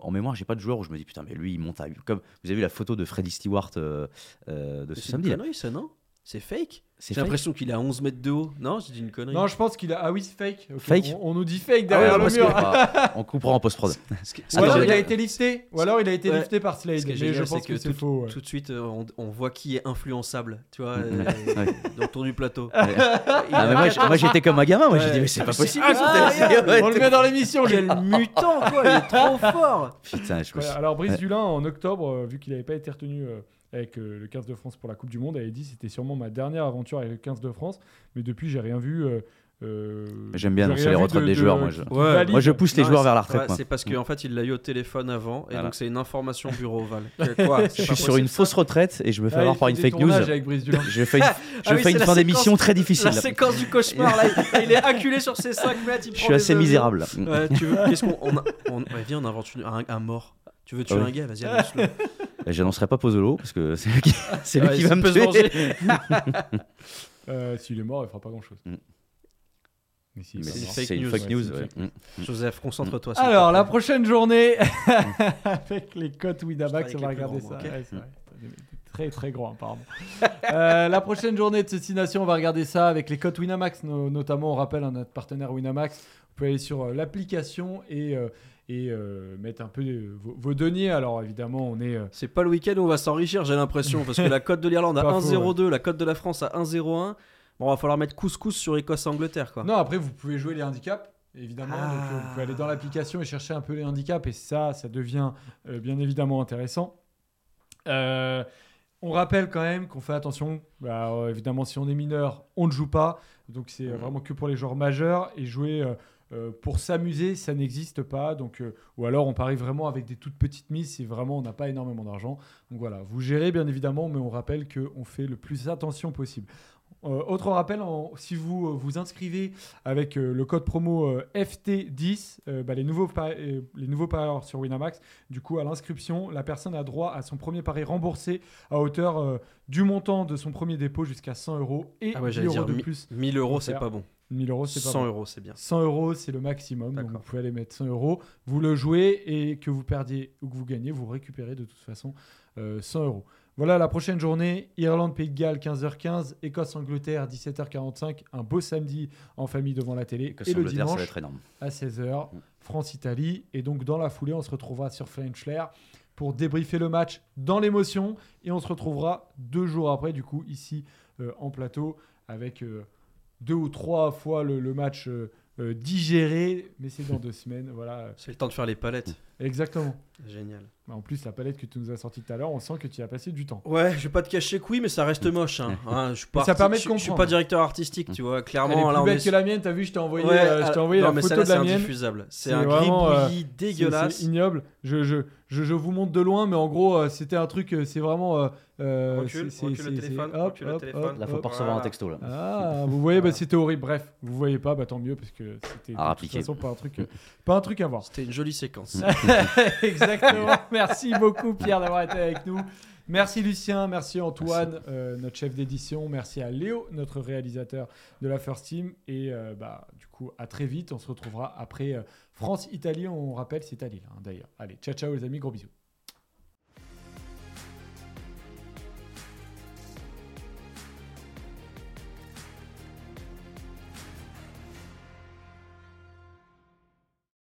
en mémoire, j'ai pas de joueur où je me dis, putain, mais lui, il monte à. Comme vous avez vu la photo de Freddy Stewart euh, euh, de ce samedi. là. non? C'est fake? J'ai l'impression qu'il est à 11 mètres de haut. Non, j'ai dit une connerie. Non, je pense qu'il a. Ah oui, c'est fake. Fake? on, nous dit fake derrière ah le mur. Ah, on coupera en post-prod. Ou alors il a été lifté. Ou alors il a été lifté par Slade. Mais je pense que, c'est faux. Tout de suite, euh, on, voit qui est influençable. Tu vois, euh, autour du plateau. Ah, moi, j'étais comme un gamin. Moi, j'ai dit, mais c'est pas possible. on le met dans l'émission. Quel mutant, quoi. Il est trop fort. Putain, je Alors, Brice Dulin, en octobre, euh, vu qu'il n'avait pas été retenu avec euh, le 15 de France pour la Coupe du Monde. Elle avait dit c'était sûrement ma dernière aventure avec le 15 de France, mais depuis j'ai rien vu. Euh, euh, J'aime bien annoncer les retraites des joueurs. moi, je... moi, je pousse les joueurs vers la retraite. c'est parce qu'en en fait, il l'a eu au téléphone avant, et donc c'est une information bureau Val. je suis sur une fausse retraite et je me fais ah, avoir par une fake news. je fais une, je fais une fin d'émission très difficile. La séquence du cauchemar, là, il est acculé sur ses 5 mètres. Je suis assez misérable. Qu'est-ce qu'on. Viens, on invente un mort. Tu veux tuer ah un gars Vas-y, annonce-le. J'annoncerai pas Pozzolo parce que c'est lui qui, c'est lui qui va me tuer. euh, S'il est mort, il fera pas grand-chose. Mm. Mais, si, c'est une fake news. Mm. Joseph, concentre-toi. Alors, la prochaine journée, avec les cotes Winamax, on va regarder ça. Très très grand, pardon. euh, la prochaine journée de destination, on va regarder ça avec les cotes Winamax, notamment, on rappelle, notre partenaire Winamax. Vous pouvez aller sur euh, l'application et, euh, et euh, mettre un peu vos, deniers. Alors évidemment, on est. Euh, c'est pas le week-end où on va s'enrichir, j'ai l'impression, parce que la cote de l'Irlande à 1,02, la cote de la France à 1,01. Bon, va falloir mettre couscous sur Écosse-Angleterre, quoi. Non, après, vous pouvez jouer les handicaps. Évidemment, donc, euh, vous pouvez aller dans l'application et chercher un peu les handicaps, et ça, ça devient bien évidemment intéressant. on rappelle quand même qu'on fait attention. Bah, évidemment, si on est mineur, on ne joue pas. Donc, c'est mmh. vraiment que pour les joueurs majeurs. Et jouer euh, pour s'amuser, ça n'existe pas. Donc, euh, ou alors on parie vraiment avec des toutes petites mises si vraiment on n'a pas énormément d'argent. Donc voilà, vous gérez bien évidemment, mais on rappelle qu'on fait le plus attention possible. Euh, autre rappel, si vous vous inscrivez avec le code promo FT10, bah, les, nouveaux les nouveaux parieurs sur Winamax, du coup à l'inscription, la personne a droit à son premier pari remboursé à hauteur du montant de son premier dépôt jusqu'à 100 euros et ah euros de plus. 1000 euros, c'est pas bon. 1000 euros, c'est pas 100 euros, c'est bien. 100 euros, c'est le maximum. Donc vous pouvez aller mettre 100 euros. Vous le jouez et que vous perdiez ou que vous gagnez, vous récupérez de toute façon 100 euh, euros. Voilà la prochaine journée. Irlande, Pays de Galles, 15h15. Écosse, Angleterre, 17h45. Un beau samedi en famille devant la télé. et le dimanche à 16h, mm. France, Italie. Et donc dans la foulée, on se retrouvera sur Flair pour débriefer le match dans l'émotion. Et on se retrouvera deux jours après, du coup, ici euh, en plateau avec. Euh, deux ou trois fois le, match euh, euh, digéré, mais c'est dans deux semaines. Voilà. C'est le temps de faire les palettes. Exactement. Génial. Bah, en plus, la palette que tu nous as sortie tout à l'heure, on sent que tu as passé du temps. Ouais, je vais pas te cacher que oui, mais ça reste moche. Hein. Hein, je ça permet de comprendre. Je, suis pas directeur artistique, tu vois. Clairement, Elle est plus bête que la mienne. T'as vu, je t'ai envoyé, euh, envoyé la photo de la mienne. C'est un gribouillis dégueulasse. C'est ignoble. Je, je, je, je, vous montre de loin, mais en gros, c'était un truc. C'est vraiment euh, recule, recule le téléphone. Hop, hop, téléphone. Là, faut pas recevoir un texto. Là. Ah, vous voyez, bah, c'était horrible. Bref, vous voyez pas, bah, tant mieux, parce que c'était de toute façon pas un, truc, euh, pas un truc à voir. C'était une jolie séquence. Exactement. Merci beaucoup, Pierre, d'avoir été avec nous. Merci Lucien, merci Antoine, euh, notre chef d'édition, merci à Léo, notre réalisateur de la First Team. Et euh, bah, du coup, à très vite. On se retrouvera après France-Italie. On rappelle, c'est à Lille, hein, d'ailleurs. Allez, ciao, ciao les amis, gros bisous.